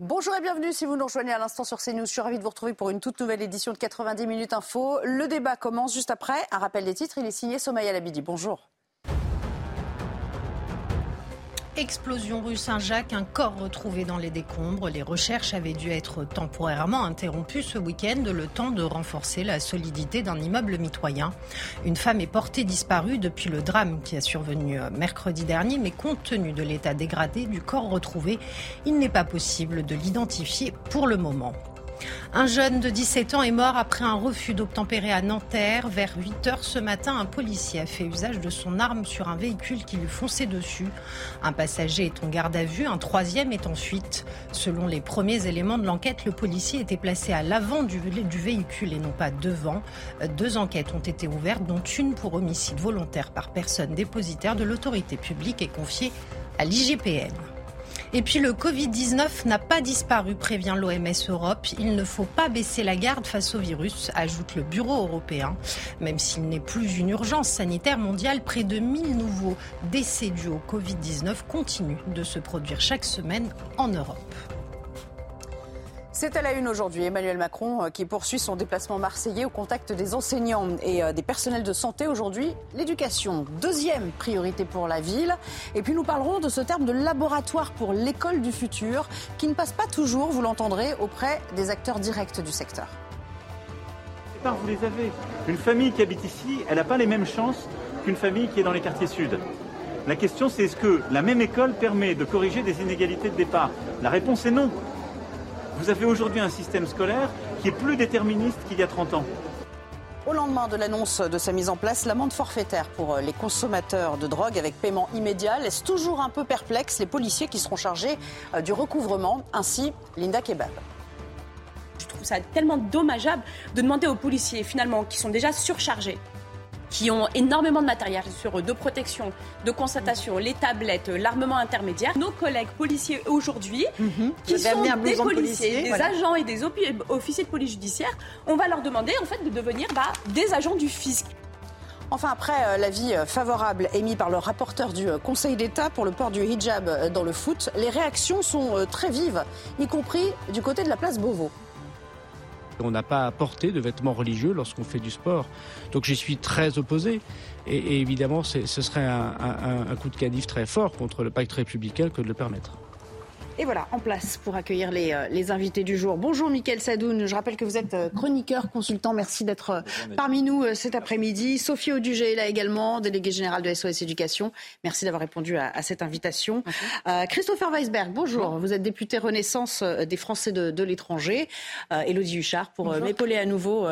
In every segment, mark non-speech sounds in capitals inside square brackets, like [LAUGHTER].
Bonjour et bienvenue si vous nous rejoignez à l'instant sur CNews. Je suis ravie de vous retrouver pour une toute nouvelle édition de 90 minutes info. Le débat commence juste après. Un rappel des titres, il est signé Somaya Labidi. Bonjour. Explosion rue Saint-Jacques, un corps retrouvé dans les décombres. Les recherches avaient dû être temporairement interrompues ce week-end, le temps de renforcer la solidité d'un immeuble mitoyen. Une femme est portée disparue depuis le drame qui a survenu mercredi dernier, mais compte tenu de l'état dégradé du corps retrouvé, il n'est pas possible de l'identifier pour le moment. Un jeune de 17 ans est mort après un refus d'obtempérer à Nanterre. Vers 8 heures ce matin, un policier a fait usage de son arme sur un véhicule qui lui fonçait dessus. Un passager est en garde à vue, un troisième est en fuite. Selon les premiers éléments de l'enquête, le policier était placé à l'avant du, du véhicule et non pas devant. Deux enquêtes ont été ouvertes, dont une pour homicide volontaire par personne dépositaire de l'autorité publique et confiée à l'IGPN. Et puis le Covid-19 n'a pas disparu, prévient l'OMS Europe. Il ne faut pas baisser la garde face au virus, ajoute le Bureau européen. Même s'il n'est plus une urgence sanitaire mondiale, près de 1000 nouveaux décès dus au Covid-19 continuent de se produire chaque semaine en Europe. C'est à la une aujourd'hui. Emmanuel Macron euh, qui poursuit son déplacement marseillais au contact des enseignants et euh, des personnels de santé. Aujourd'hui, l'éducation, deuxième priorité pour la ville. Et puis nous parlerons de ce terme de laboratoire pour l'école du futur qui ne passe pas toujours, vous l'entendrez, auprès des acteurs directs du secteur. Vous les avez. Une famille qui habite ici, elle n'a pas les mêmes chances qu'une famille qui est dans les quartiers sud. La question, c'est est-ce que la même école permet de corriger des inégalités de départ? La réponse est non. Vous avez aujourd'hui un système scolaire qui est plus déterministe qu'il y a 30 ans. Au lendemain de l'annonce de sa mise en place, l'amende forfaitaire pour les consommateurs de drogue avec paiement immédiat laisse toujours un peu perplexe les policiers qui seront chargés euh, du recouvrement, ainsi Linda Kebab. Je trouve ça tellement dommageable de demander aux policiers, finalement, qui sont déjà surchargés, qui ont énormément de matériel sur eux, de protection, de constatation, les tablettes, l'armement intermédiaire. Nos collègues policiers aujourd'hui, Mhm. qui sont des policiers, policier, des voilà. agents et des opi- officiers de police judiciaire, on va leur demander en fait de devenir bah, des agents du fisc. Enfin, après euh, l'avis euh, favorable émis par le rapporteur du euh, Conseil d'État pour le port du hijab dans le foot, les réactions sont très vives, y compris du côté de la place Beauvau. On n'a pas à porter de vêtements religieux lorsqu'on fait du sport. Donc j'y suis très opposé. Et, évidemment, ce serait un, un- un coup de canif très fort contre le pacte républicain que de le permettre. Et voilà, en place pour accueillir les, euh, les invités du jour. Bonjour Mickaël Sadoun, je rappelle que vous êtes euh, chroniqueur, consultant, merci d'être euh, parmi nous cet après-midi. Sophie Audugé est là également, déléguée générale de SOS Éducation. Merci d'avoir répondu à, à cette invitation. Euh, Christopher Weisberg, bonjour. Vous êtes député Renaissance des Français de, de l'étranger. Euh, Élodie Huchard pour euh, m'épauler à nouveau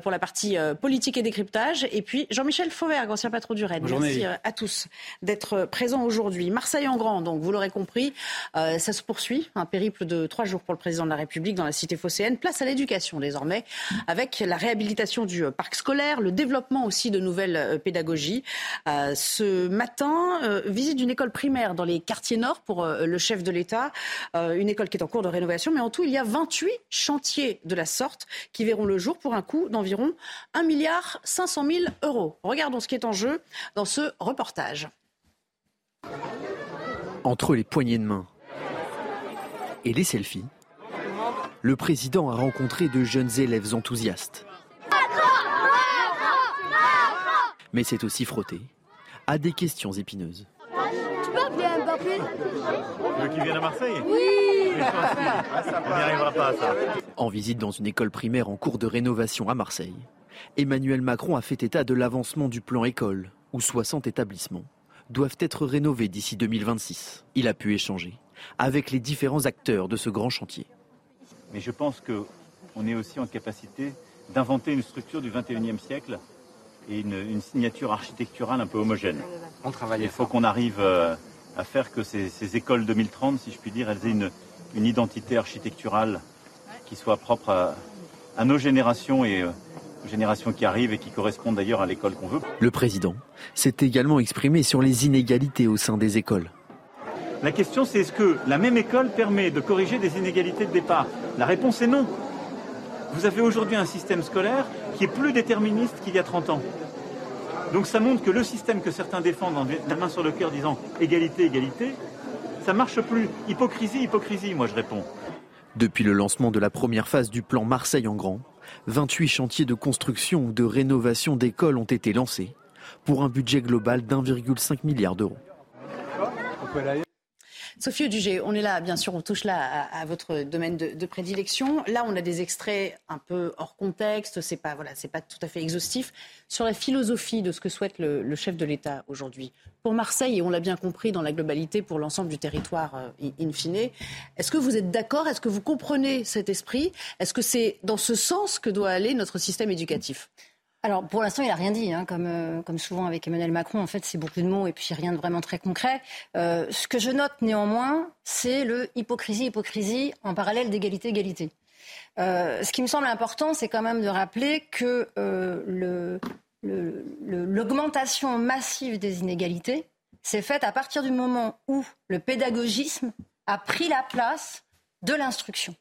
pour la partie euh, politique et décryptage. Et puis Jean-Michel Fauvergue, ancien patron du RAID. Bonjour, Merci à tous d'être présents aujourd'hui. Marseille en grand, donc vous l'aurez compris, euh, ça se poursuit. Un périple de trois jours pour le président de la République dans la cité phocéenne. Place à l'éducation désormais, avec la réhabilitation du euh, parc scolaire, le développement aussi de nouvelles euh, pédagogies. Euh, ce matin, visite d'une école primaire dans les quartiers nord pour le chef de l'État. Une école qui est en cours de rénovation, mais en tout, il y a 28 chantiers de la sorte qui verront le jour pour un coût d'environ 1 milliard 500 000 euros. Regardons ce qui est en jeu dans ce reportage. Entre les poignées de main et les selfies, le président a rencontré de jeunes élèves enthousiastes. Mais c'est aussi frotté à des questions épineuses. Tu peux appeler Mbappé Tu veux qu'il vienne à Marseille? Oui On n'y arrivera pas, ça. En visite dans une école primaire en cours de rénovation à Marseille, Emmanuel Macron a fait état de l'avancement du plan école, où 60 établissements doivent être rénovés d'ici 2026. Il a pu échanger avec les différents acteurs de ce grand chantier. Mais je pense qu'on est aussi en capacité d'inventer une structure du 21e siècle et une, une signature architecturale un peu homogène. On travaille Il faut qu'on arrive euh, à faire que ces, ces écoles 2030, si je puis dire, elles aient une, une identité architecturale qui soit propre à, à nos générations et euh, aux générations qui arrivent et qui correspondent d'ailleurs à l'école qu'on veut. Le président s'est également exprimé sur les inégalités au sein des écoles. La question, c'est est-ce que la même école permet de corriger des inégalités de départ? La réponse est non. Vous avez aujourd'hui un système scolaire qui est plus déterministe qu'il y a 30 ans. Donc ça montre que le système que certains défendent en la main sur le cœur disant égalité, égalité, ça marche plus. Hypocrisie, hypocrisie, moi je réponds. Depuis le lancement de la première phase du plan Marseille en grand, 28 chantiers de construction ou de rénovation d'écoles ont été lancés pour un budget global d'1,5 milliard d'euros. Sophie Audugé, on est là, bien sûr, on touche là à, votre domaine de, prédilection. Là, on a des extraits un peu hors contexte, c'est pas, voilà, c'est pas tout à fait exhaustif. Sur la philosophie de ce que souhaite le, chef de l'État aujourd'hui, pour Marseille, et on l'a bien compris dans la globalité pour l'ensemble du territoire euh, in fine, est-ce que vous êtes d'accord? Est-ce que vous comprenez cet esprit? Est-ce que c'est dans ce sens que doit aller notre système éducatif? Alors pour l'instant, il n'a rien dit, hein, comme, euh, comme souvent avec Emmanuel Macron. En fait, c'est beaucoup de mots et puis rien de vraiment très concret. Euh, ce que je note néanmoins, c'est le hypocrisie, hypocrisie en parallèle d'égalité, égalité. Euh, ce qui me semble important, c'est quand même de rappeler que l'augmentation massive des inégalités s'est faite à partir du moment où le pédagogisme a pris la place de l'instruction.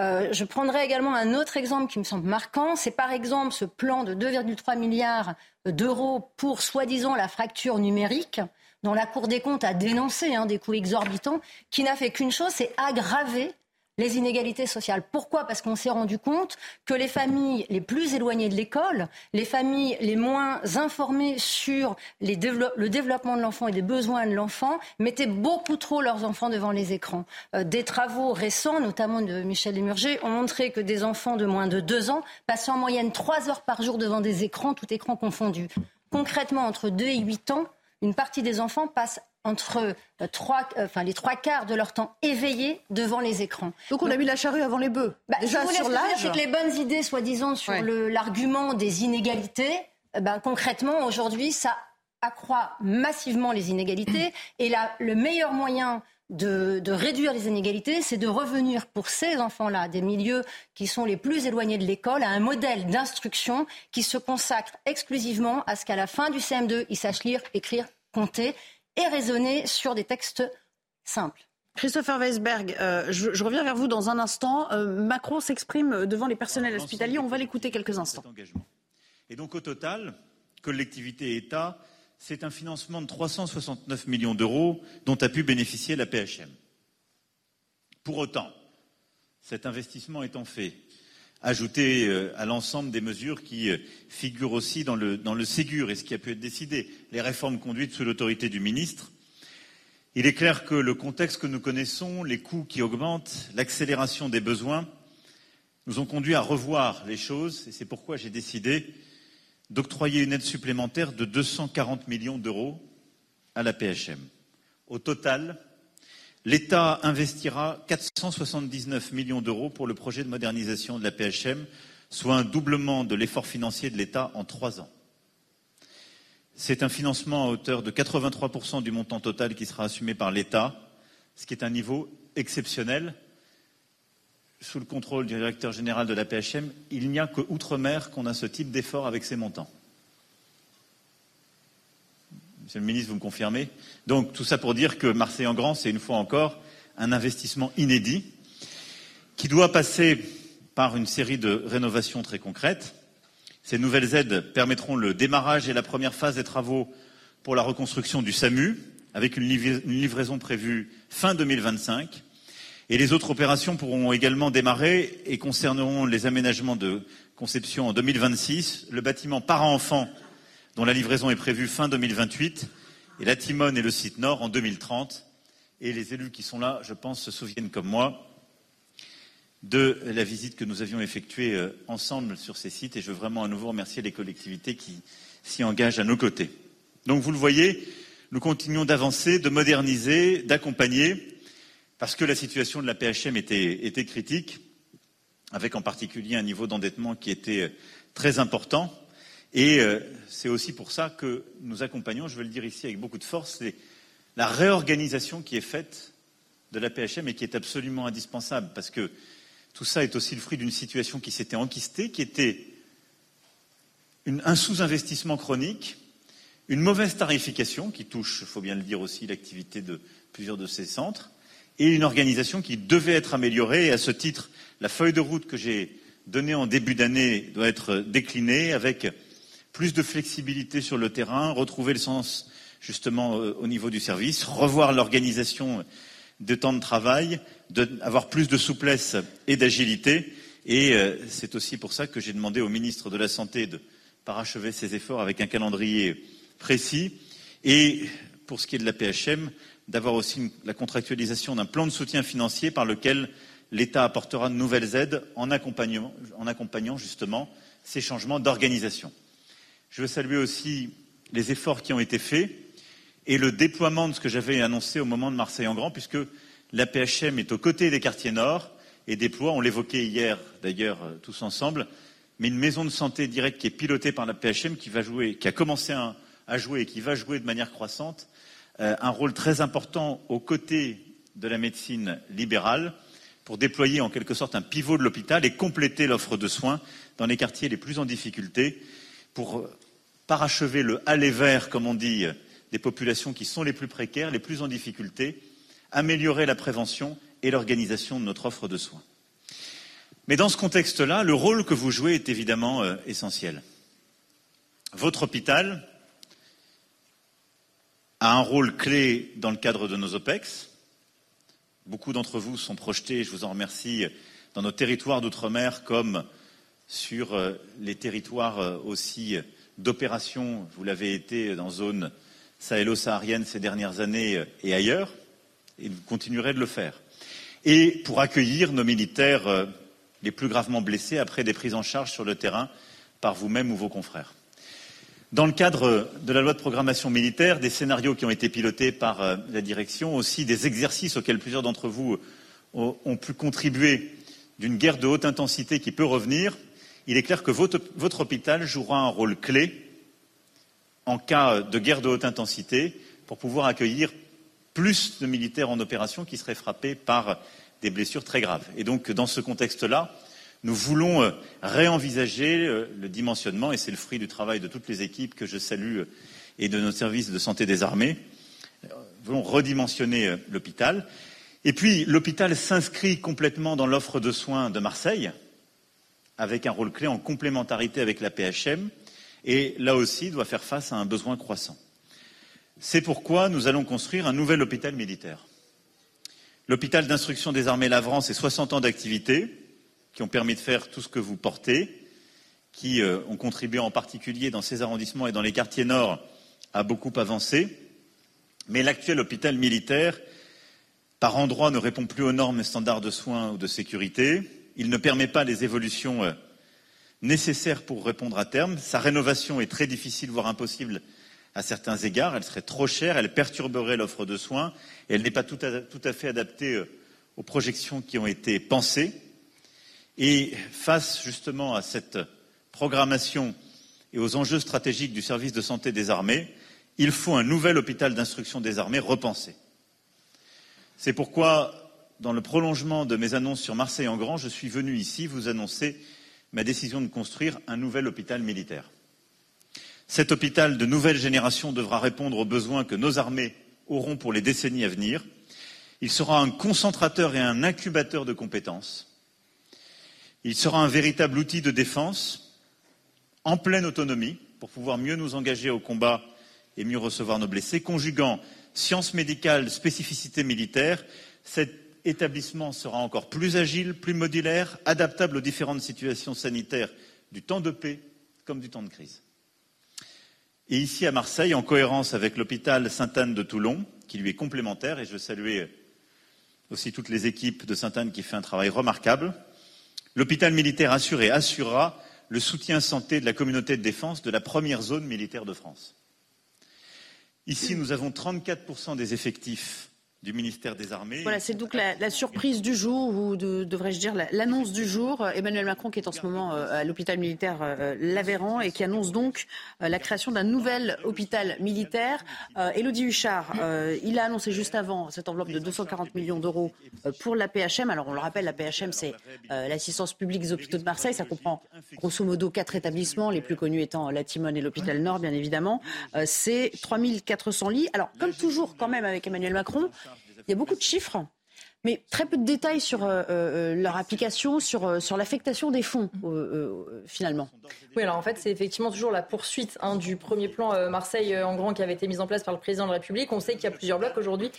Euh, je prendrai également un autre exemple qui me semble marquant. C'est par exemple ce plan de 2,3 milliards d'euros pour soi-disant la fracture numérique dont la Cour des comptes a dénoncé hein, des coûts exorbitants, qui n'a fait qu'une chose, c'est aggraver les inégalités sociales. Pourquoi? Parce qu'on s'est rendu compte que les familles les plus éloignées de l'école, les familles les moins informées sur le développement de l'enfant et les besoins de l'enfant, mettaient beaucoup trop leurs enfants devant les écrans. Euh, des travaux récents, notamment de Michel Demurger, ont montré que des enfants de moins de deux ans passaient en moyenne trois heures par jour devant des écrans, tout écran confondu. Concrètement, entre deux et huit ans, une partie des enfants passe entre euh, trois, euh, enfin, les trois quarts de leur temps éveillés devant les écrans. Donc on a mis la charrue avant les bœufs. Bah, Déjà sur l'âge. C'est que les bonnes idées, soi-disant, sur l'argument des inégalités, eh ben, concrètement, aujourd'hui, ça accroît massivement les inégalités. Et là, le meilleur moyen de, de, réduire les inégalités, c'est de revenir pour ces enfants-là, des milieux qui sont les plus éloignés de l'école, à un modèle d'instruction qui se consacre exclusivement à ce qu'à la fin du CM2, ils sachent lire, écrire, compter et raisonner sur des textes simples. Christopher Weisberg, euh, je, reviens vers vous dans un instant. Euh, Macron s'exprime devant les personnels hospitaliers. On va l'écouter quelques instants. Et donc au total, collectivité et État, c'est un financement de 369 millions d'euros dont a pu bénéficier la PHM. Pour autant, cet investissement étant fait, ajouté euh, à l'ensemble des mesures qui euh, figurent aussi dans le, dans le Ségur et ce qui a pu être décidé, les réformes conduites sous l'autorité du ministre. Il est clair que le contexte que nous connaissons, les coûts qui augmentent, l'accélération des besoins, nous ont conduit à revoir les choses et c'est pourquoi j'ai décidé d'octroyer une aide supplémentaire de 240 millions d'euros à la PHM. Au total, L'État investira 479 millions d'euros pour le projet de modernisation de la PHM, soit un doublement de l'effort financier de l'État en trois ans. C'est un financement à hauteur de 83% du montant total qui sera assumé par l'État, ce qui est un niveau exceptionnel. Sous le contrôle du directeur général de la PHM, il n'y a que Outre-mer qu'on a ce type d'effort avec ces montants. Monsieur le ministre, vous me confirmez Donc tout ça pour dire que Marseille en grand, c'est une fois encore un investissement inédit qui doit passer par une série de rénovations très concrètes. Ces nouvelles aides permettront le démarrage et la première phase des travaux pour la reconstruction du SAMU, avec une livraison prévue fin 2025. Et les autres opérations pourront également démarrer et concerneront les aménagements de conception en 2026, le bâtiment parent-enfant dont la livraison est prévue fin 2028, et la Timone et le site nord en 2030. Et les élus qui sont là, je pense, se souviennent comme moi de la visite que nous avions effectuée euh, ensemble sur ces sites et je veux vraiment à nouveau remercier les collectivités qui s'y engagent à nos côtés. Donc vous le voyez, nous continuons d'avancer, de moderniser, d'accompagner, parce que la situation de la PHM était, critique, avec en particulier un niveau d'endettement qui était euh, très important. Et euh, c'est aussi pour ça que nous accompagnons, je veux le dire ici avec beaucoup de force, la réorganisation qui est faite de la PHM et qui est absolument indispensable, parce que tout ça est aussi le fruit d'une situation qui s'était enquistée, qui était un sous-investissement chronique, une mauvaise tarification qui touche, il faut bien le dire aussi, l'activité de plusieurs de ces centres, et une organisation qui devait être améliorée. Et à ce titre, la feuille de route que j'ai donnée en début d'année doit être déclinée avec plus de flexibilité sur le terrain, retrouver le sens justement euh, au niveau du service, [LAUGHS] revoir l'organisation de temps de travail, d'avoir plus de souplesse et d'agilité. Et euh, c'est aussi pour ça que j'ai demandé au ministre de la Santé de parachever ses efforts avec un calendrier précis. Et pour ce qui est de la PHM, d'avoir aussi la contractualisation d'un plan de soutien financier par lequel l'État apportera de nouvelles aides en accompagnant justement ces changements d'organisation. Je veux saluer aussi les efforts qui ont été faits et le déploiement de ce que j'avais annoncé au moment de Marseille en Grand, puisque la PHM est aux côtés des quartiers nord et déploie, on l'évoquait hier d'ailleurs euh, tous ensemble, mais une maison de santé directe qui est pilotée par la PHM, qui, va jouer, qui a commencé à, jouer et qui va jouer de manière croissante euh, un rôle très important aux côtés de la médecine libérale pour déployer en quelque sorte un pivot de l'hôpital et compléter l'offre de soins dans les quartiers les plus en difficulté pour euh, parachever le aller vers, comme on dit, des populations qui sont les plus précaires, les plus en difficulté, améliorer la prévention et l'organisation de notre offre de soins. Mais dans ce contexte-là, le rôle que vous jouez est évidemment euh, essentiel. Votre hôpital a un rôle clé dans le cadre de nos OPEX. Beaucoup d'entre vous sont projetés, je vous en remercie, dans nos territoires d'outre-mer comme sur euh, les territoires euh, aussi d'opération. Vous l'avez été dans zone sahélo-saharienne ces dernières années et ailleurs, et vous continuerez de le faire. Et pour accueillir nos militaires les plus gravement blessés après des prises en charge sur le terrain par vous-même ou vos confrères. Dans le cadre de la loi de programmation militaire, des scénarios qui ont été pilotés par euh, la direction, aussi des exercices auxquels plusieurs d'entre vous ont pu contribuer d'une guerre de haute intensité qui peut revenir, il est clair que votre, hôpital jouera un rôle clé en cas de guerre de haute intensité pour pouvoir accueillir plus de militaires en opération qui seraient frappés par des blessures très graves. Et donc, dans ce contexte-là, nous voulons euh, réenvisager euh, le dimensionnement, et c'est le fruit du travail de toutes les équipes que je salue euh, et de nos services de santé des armées. Nous voulons redimensionner l'hôpital. Et puis, l'hôpital s'inscrit complètement dans l'offre de soins de Marseille, avec un rôle clé en complémentarité avec la PHM, et là aussi doit faire face à un besoin croissant. C'est pourquoi nous allons construire un nouvel hôpital militaire. L'hôpital d'instruction des armées Lavran, c'est 60 ans d'activité qui ont permis de faire tout ce que vous portez, qui euh, ont contribué en particulier dans ces arrondissements et dans les quartiers nord à beaucoup avancer. Mais l'actuel hôpital militaire, par endroits, ne répond plus aux normes et standards de soins ou de sécurité. Il ne permet pas les évolutions euh, nécessaires pour répondre à terme. Sa rénovation est très difficile, voire impossible à certains égards. Elle serait trop chère, elle perturberait l'offre de soins et elle n'est pas tout à, fait adaptée euh, aux projections qui ont été pensées. Et face justement à cette programmation et aux enjeux stratégiques du service de santé des armées, il faut un nouvel hôpital d'instruction des armées repensé. C'est pourquoi, dans le prolongement de mes annonces sur Marseille en Grand, je suis venu ici vous annoncer ma décision de construire un nouvel hôpital militaire. Cet hôpital de nouvelle génération devra répondre aux besoins que nos armées auront pour les décennies à venir. Il sera un concentrateur et un incubateur de compétences. Il sera un véritable outil de défense en pleine autonomie pour pouvoir mieux nous engager au combat et mieux recevoir nos blessés, conjuguant sciences médicales, spécificités militaires. Établissement sera encore plus agile, plus modulaire, adaptable aux différentes situations sanitaires du temps de paix comme du temps de crise. Et ici à Marseille, en cohérence avec l'hôpital Sainte-Anne de Toulon, qui lui est complémentaire, et je veux saluer aussi toutes les équipes de Sainte-Anne qui font un travail remarquable, l'hôpital militaire assure et assurera le soutien santé de la communauté de défense de la première zone militaire de France. Ici, nous avons 34% des effectifs du ministère des Armées. Voilà, c'est donc la, surprise du jour, ou devrais-je dire l'annonce du jour. Emmanuel Macron qui est en ce moment euh, à l'hôpital militaire euh, Lavéran et qui annonce donc euh, la création d'un nouvel hôpital militaire. Élodie Huchard, il a annoncé juste avant cette enveloppe de 240 millions d'euros pour la PHM. Alors on le rappelle, la PHM c'est l'assistance publique des hôpitaux de Marseille. Ça comprend grosso modo quatre établissements, les plus connus étant la Timone et l'hôpital Nord bien évidemment. c'est 3400 lits. Alors comme toujours quand même avec Emmanuel Macron, il y a beaucoup de chiffres. Mais très peu de détails sur euh, euh, leur application, sur, euh, sur l'affectation des fonds, finalement. Oui, alors en fait, c'est effectivement toujours la poursuite hein, du premier plan Marseille en grand qui avait été mis en place par le président de la République. On sait qu'il y a plusieurs blocs aujourd'hui.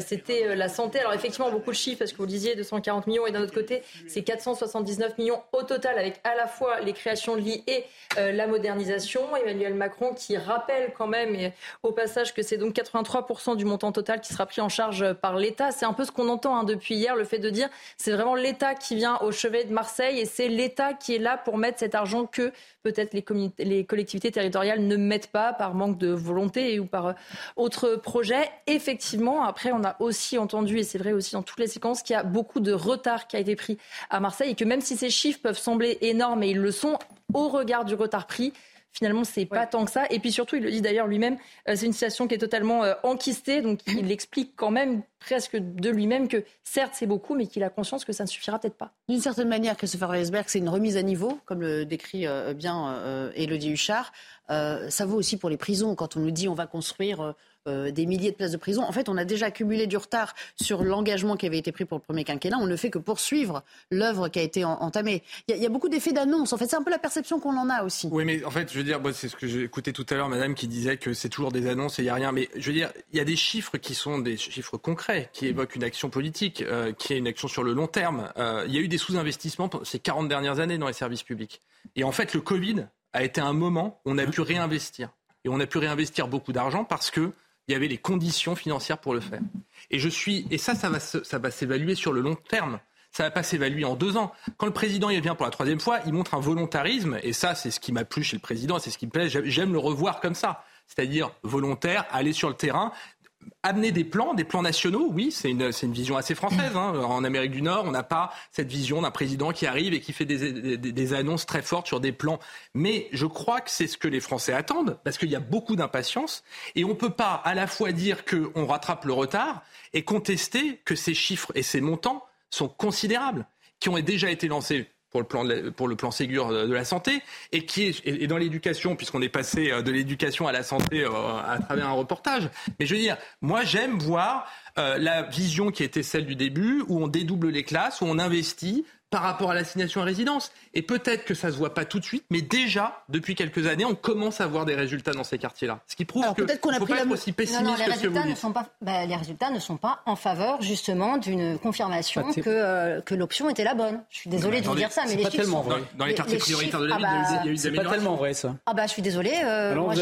C'était la santé. Alors effectivement, beaucoup de chiffres, parce que vous disiez 240 millions, et d'un autre côté, c'est 479 millions au total, avec à la fois les créations de lits et la modernisation. Emmanuel Macron qui rappelle quand même, au passage, que c'est donc 83% du montant total qui sera pris en charge par l'État. C'est un peu ce qu'on entend hein, depuis hier, le fait de dire c'est vraiment l'État qui vient au chevet de Marseille et c'est l'État qui est là pour mettre cet argent que peut-être les, les, collectivités territoriales ne mettent pas par manque de volonté ou par euh, autre projet. Effectivement, après, on a aussi entendu, et c'est vrai aussi dans toutes les séquences, qu'il y a beaucoup de retard qui a été pris à Marseille et que même si ces chiffres peuvent sembler énormes, et ils le sont, au regard du retard pris, Finalement, c'est pas tant que ça. Et puis surtout, il le dit d'ailleurs lui-même, euh, c'est une situation qui est totalement euh, enquistée. Donc, il [LAUGHS] explique quand même presque de lui-même que certes, c'est beaucoup, mais qu'il a conscience que ça ne suffira peut-être pas. D'une certaine manière, Christopher Reisberg, c'est une remise à niveau, comme le décrit euh, bien Elodie Huchard. ça vaut aussi pour les prisons. Quand on nous dit on va construire euh, des milliers de places de prison. En fait, on a déjà accumulé du retard sur l'engagement qui avait été pris pour le premier quinquennat. On ne fait que poursuivre l'œuvre qui a été entamée. Il y, a beaucoup d'effets d'annonce. En fait, c'est un peu la perception qu'on en a aussi. Oui, mais en fait, je veux dire, c'est ce que j'ai écouté tout à l'heure, madame, qui disait que c'est toujours des annonces et il n'y a rien. Mais je veux dire, il y a des chiffres qui sont des chiffres concrets, qui évoquent une action politique, euh, qui est une action sur le long terme. Euh, il y a eu des sous-investissements ces 40 dernières années dans les services publics. Et en fait, le Covid a été un moment où on a pu réinvestir. Et on a pu réinvestir beaucoup d'argent parce que il y avait les conditions financières pour le faire. Et je suis, et ça, ça va, ça va s'évaluer sur le long terme. Ça va pas s'évaluer en deux ans. Quand le président il vient pour la troisième fois, il montre un volontarisme, et ça, c'est ce qui m'a plu chez le président, c'est ce qui me plaît. J'aime le revoir comme ça, c'est-à-dire volontaire, aller sur le terrain, amener des plans, des plans nationaux, oui, c'est une, une, vision assez française. Hein. En Amérique du Nord, on n'a pas cette vision d'un président qui arrive et qui fait des, des, des, annonces très fortes sur des plans. Mais je crois que c'est ce que les Français attendent, parce qu'il y a beaucoup d'impatience. Et on ne peut pas à la fois dire qu'on rattrape le retard et contester que ces chiffres et ces montants sont considérables, qui ont déjà été lancés pour le plan, pour le plan Ségur de la santé, et qui est et dans l'éducation, puisqu'on est passé euh, de l'éducation à la santé euh, à travers un reportage. Mais je veux dire, moi j'aime voir euh, la vision qui était celle du début, où on dédouble les classes, où on investit, par rapport à l'assignation à résidence. Et peut-être que ça se voit pas tout de suite, mais déjà, depuis quelques années, on commence à voir des résultats dans ces quartiers-là. Ce qui prouve que peut-être qu'on a faut pris pas être aussi pessimiste non, non, les que résultats ne sont pas, bah, Les résultats ne sont pas en faveur, justement, d'une confirmation que, euh, que l'option était la bonne. Je suis désolée de vous dire ça, mais les chiffres sont... Vrai. Dans, les quartiers prioritaires de la ville, il y a eu des. C'est pas tellement vrai, ça. Ah bah, je suis désolée. Euh, moi,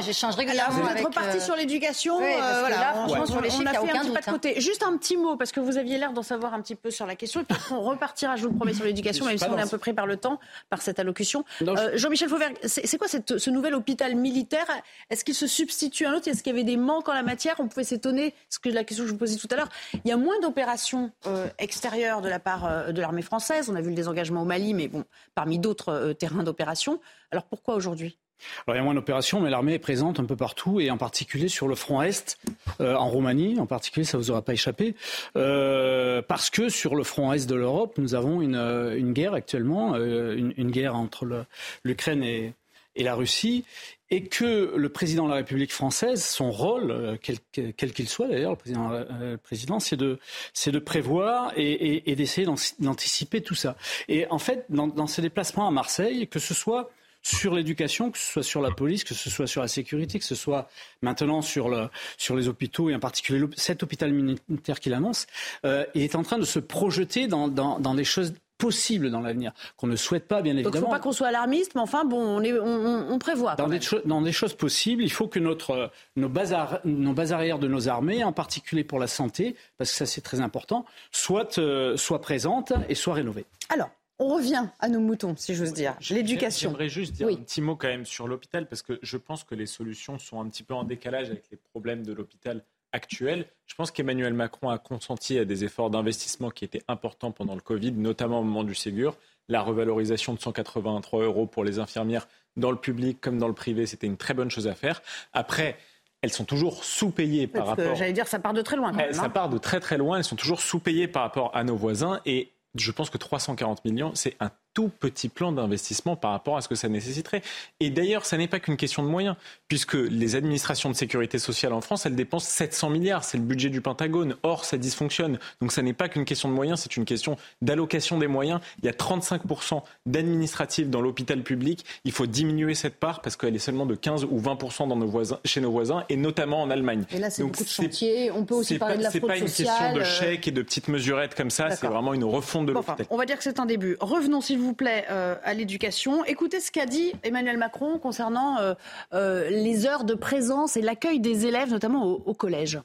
j'échange régulièrement vous êtes reparti euh, sur l'éducation. Euh, là, franchement, sur les chiffres, il n'y a aucun doute. Hein. Juste un petit mot, parce que vous aviez l'air d'en savoir un petit peu sur la question, et puis on repartira, je vous le promets, sur l'éducation même si on est un peu pris par le temps, par cette allocution. Euh, Jean-Michel Fauvert, c'est quoi cette, ce nouvel hôpital militaire? Est-ce qu'il se substitue à un autre? Est-ce qu'il y avait des manques en la matière? On pouvait s'étonner, ce que la question que je vous posais tout à l'heure, il y a moins d'opérations euh, extérieures de la part euh, de l'armée française. On a vu le désengagement au Mali, mais bon, parmi d'autres terrains d'opération. Alors pourquoi aujourd'hui? Alors, il y a moins d'opérations, mais l'armée est présente un peu partout, et en particulier sur le front Est, euh, en Roumanie, en particulier, ça vous aura pas échappé, euh, parce que sur le front Est de l'Europe, nous avons une, euh, une guerre actuellement, une, une, guerre entre l'Ukraine et, et la Russie, et que le président de la République française, son rôle, quel qu'il soit d'ailleurs, le président, euh, président c'est de, de prévoir et, et, et d'essayer d'anticiper tout ça. Et en fait, dans, dans ces déplacements à Marseille, que ce soit sur l'éducation, que ce soit sur la police, que ce soit sur la sécurité, que ce soit maintenant sur, le, sur les hôpitaux et en particulier cet hôpital militaire qu'il annonce, euh, il est en train de se projeter dans, dans, dans des choses possibles dans l'avenir, qu'on ne souhaite pas, bien évidemment. Donc, il ne faut pas qu'on soit alarmiste, mais enfin, bon, on, est, on, on prévoit. Dans des, dans des, choses possibles, il faut que notre, nos, bases nos bases arrières de nos armées, en particulier pour la santé, parce que ça c'est très important, soient, euh, soient présentes et soient rénovées. Alors, on revient à nos moutons, si j'ose dire. L'éducation. J'aimerais juste dire un petit mot quand même sur l'hôpital, parce que je pense que les solutions sont un petit peu en décalage avec les problèmes de l'hôpital actuel. Je pense qu'Emmanuel Macron a consenti à des efforts d'investissement qui étaient importants pendant le Covid, notamment au moment du Ségur. La revalorisation de 183 euros pour les infirmières dans le public comme dans le privé, c'était une très bonne chose à faire. Après, elles sont toujours sous-payées par rapport. J'allais dire, ça part de très loin. Quand ça hein. part de très très loin. Elles sont toujours sous-payées par rapport à nos voisins et je pense que 340 millions, c'est un tout petit plan d'investissement par rapport à ce que ça nécessiterait. Et d'ailleurs, ça n'est pas qu'une question de moyens, puisque les administrations de sécurité sociale en France, elles dépensent 700 milliards. C'est le budget du Pentagone. Or, ça dysfonctionne. Donc, ça n'est pas qu'une question de moyens, c'est une question d'allocation des moyens. Il y a 35% d'administratifs dans l'hôpital public. Il faut diminuer cette part parce qu'elle est seulement de 15 ou 20% dans nos voisins, chez nos voisins, et notamment en Allemagne. Et là, c'est beaucoup de chantiers. On peut aussi parler de la fraude sociale. C'est pas une question de chèques et de petites mesurettes comme ça. C'est vraiment une refonte de l'hôpital. on va dire que c'est un début. Revenons, s'il vous plaît, euh, à l'éducation. Écoutez ce qu'a dit Emmanuel Macron concernant euh, euh, les heures de présence et l'accueil des élèves, notamment au, collège.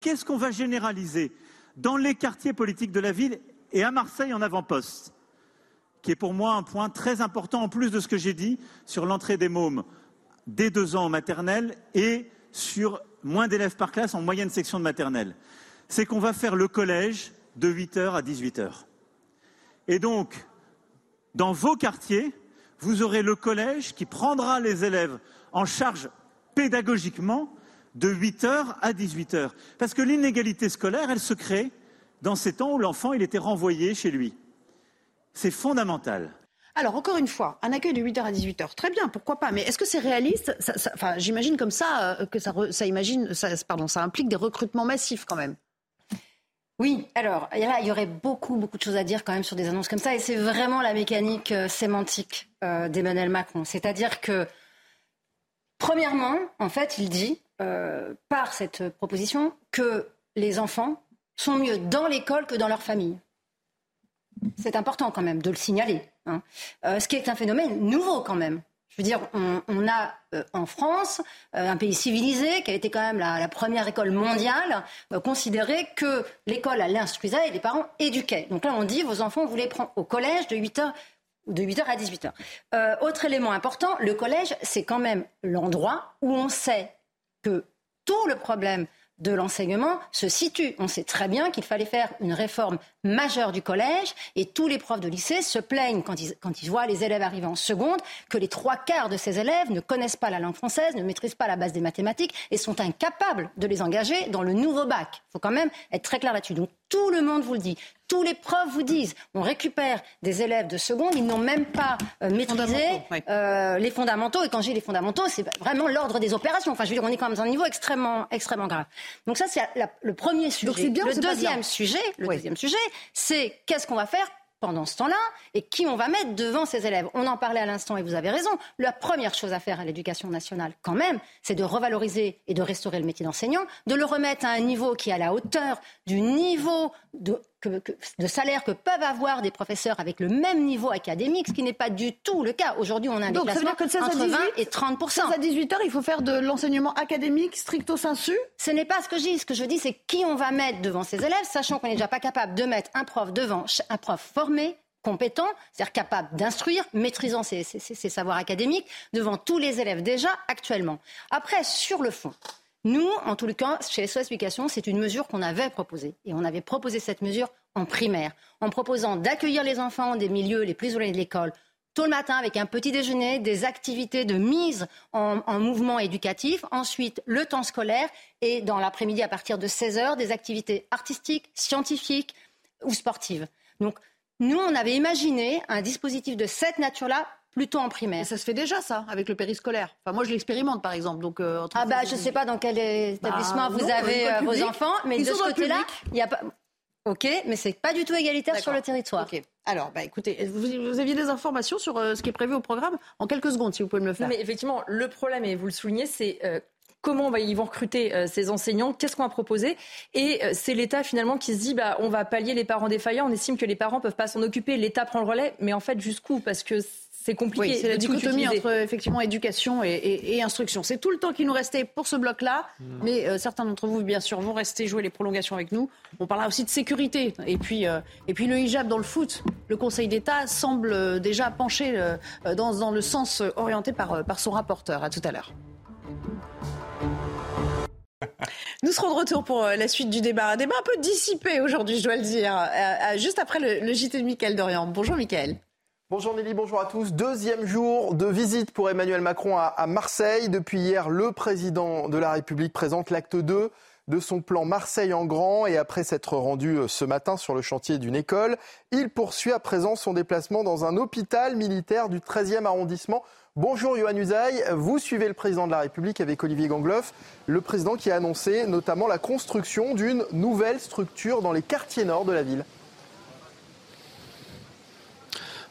Qu'est-ce qu'on va généraliser dans les quartiers politiques de la ville et à Marseille en avant-poste qui est pour moi un point très important en plus de ce que j'ai dit sur l'entrée des mômes dès deux ans en maternelle et sur moins d'élèves par classe en moyenne section de maternelle? C'est qu'on va faire le collège de 8h à 18h. Et donc, dans vos quartiers, vous aurez le collège qui prendra les élèves en charge pédagogiquement de 8h à 18h. Parce que l'inégalité scolaire, elle se crée dans ces temps où l'enfant il était renvoyé chez lui. C'est fondamental. Alors, encore une fois, un accueil de 8h à 18h, très bien, pourquoi pas. Mais est-ce que c'est réaliste? J'imagine comme ça euh, que ça, ça implique des recrutements massifs quand même. Oui, alors là, il y aurait beaucoup, beaucoup de choses à dire quand même sur des annonces comme ça. Et c'est vraiment la mécanique euh, sémantique euh, d'Emmanuel Macron. C'est-à-dire que, premièrement, en fait, il dit, par cette proposition, que les enfants sont mieux dans l'école que dans leur famille. C'est important quand même de le signaler. Hein. Euh, ce qui est un phénomène nouveau quand même. Je veux dire, on, a euh, en France, euh, un pays civilisé, qui a été quand même la, première école mondiale, considéré que l'école, elle instruisait et les parents éduquaient. Donc là, on dit, vos enfants, vous les prenez au collège de 8h de 8h à 18h. autre élément important, le collège, c'est quand même l'endroit où on sait que tout le problème de l'enseignement se situe. On sait très bien qu'il fallait faire une réforme majeure du collège et tous les profs de lycée se plaignent quand ils, quand ils voient les élèves arriver en seconde que les trois quarts de ces élèves ne connaissent pas la langue française, ne maîtrisent pas la base des mathématiques et sont incapables de les engager dans le nouveau bac. Il faut quand même être très clair là-dessus. Donc tout le monde vous le dit. Tous les profs vous disent, on récupère des élèves de seconde, ils n'ont même pas euh, maîtrisé euh, les fondamentaux. Et quand j'ai les fondamentaux, c'est vraiment l'ordre des opérations. Enfin, je veux dire, on est quand même dans un niveau extrêmement, extrêmement grave. Donc ça, c'est le premier sujet. bien, le deuxième sujet, le deuxième sujet, c'est qu'est-ce qu'on va faire pendant ce temps-là et qui on va mettre devant ces élèves. On en parlait à l'instant et vous avez raison. La première chose à faire à l'éducation nationale, quand même, c'est de revaloriser et de restaurer le métier d'enseignant, de le remettre à un niveau qui est à la hauteur du niveau de, salaire que peuvent avoir des professeurs avec le même niveau académique, ce qui n'est pas du tout le cas. Aujourd'hui, on a un déclassement entre 20 et 30 à 18 heures, il faut faire de l'enseignement académique stricto sensu? Ce n'est pas ce que je dis. Ce que je dis, c'est qui on va mettre devant ces élèves, sachant qu'on n'est déjà pas capable de mettre un prof devant un prof formé compétent, c'est-à-dire capable d'instruire, maîtrisant ses, savoirs académiques devant tous les élèves déjà actuellement. Après, sur le fond, nous, en tout cas, chez SOS Éducation, c'est une mesure qu'on avait proposée. Et on avait proposé cette mesure en primaire, en proposant d'accueillir les enfants des milieux les plus éloignés de l'école tôt le matin avec un petit déjeuner, des activités de mise en, en, mouvement éducatif, ensuite le temps scolaire et dans l'après-midi à partir de 16h, des activités artistiques, scientifiques ou sportives. Donc nous, on avait imaginé un dispositif de cette nature-là plutôt en primaire. ça se fait déjà, ça, avec le périscolaire. Enfin, moi, je l'expérimente, par exemple. Donc, euh, ah bah, je ne sais pas dans quel établissement bah, vous avez euh, vos enfants, mais de ce côté-là, il n'y a pas... Ok, mais c'est pas du tout égalitaire sur le territoire. Ok. Alors, bah, écoutez, vous, aviez des informations sur euh, ce qui est prévu au programme? En quelques secondes, si vous pouvez me le faire. mais effectivement, le problème, et vous le soulignez, c'est comment ils vont recruter euh, ces enseignants, qu'est-ce qu'on va proposer. Et euh, c'est l'État finalement qui se dit bah, on va pallier les parents défaillants, on estime que les parents ne peuvent pas s'en occuper, l'État prend le relais, mais en fait jusqu'où? Parce que c'est compliqué. Oui, c'est la dichotomie entre effectivement éducation et, instruction. C'est tout le temps qui nous restait pour ce bloc-là, mmh. mais euh, certains d'entre vous, bien sûr, vont rester jouer les prolongations avec nous. On parlera aussi de sécurité et puis et puis le hijab dans le foot. Le Conseil d'État semble déjà pencher dans, dans, le sens orienté par par son rapporteur. À tout à l'heure. Nous serons de retour pour euh, la suite du débat. Un débat un peu dissipé aujourd'hui, je dois le dire, euh, euh, juste après le, JT de Michael Dorian. Bonjour Michael. Bonjour Nelly, bonjour à tous. Deuxième jour de visite pour Emmanuel Macron à, Marseille. Depuis hier, le président de la République présente l'acte 2 de son plan Marseille en grand et après s'être rendu ce matin sur le chantier d'une école, il poursuit à présent son déplacement dans un hôpital militaire du 13e arrondissement. Bonjour Johan Usaï, vous suivez le président de la République avec Olivier Gangloff, le président qui a annoncé notamment la construction d'une nouvelle structure dans les quartiers nord de la ville.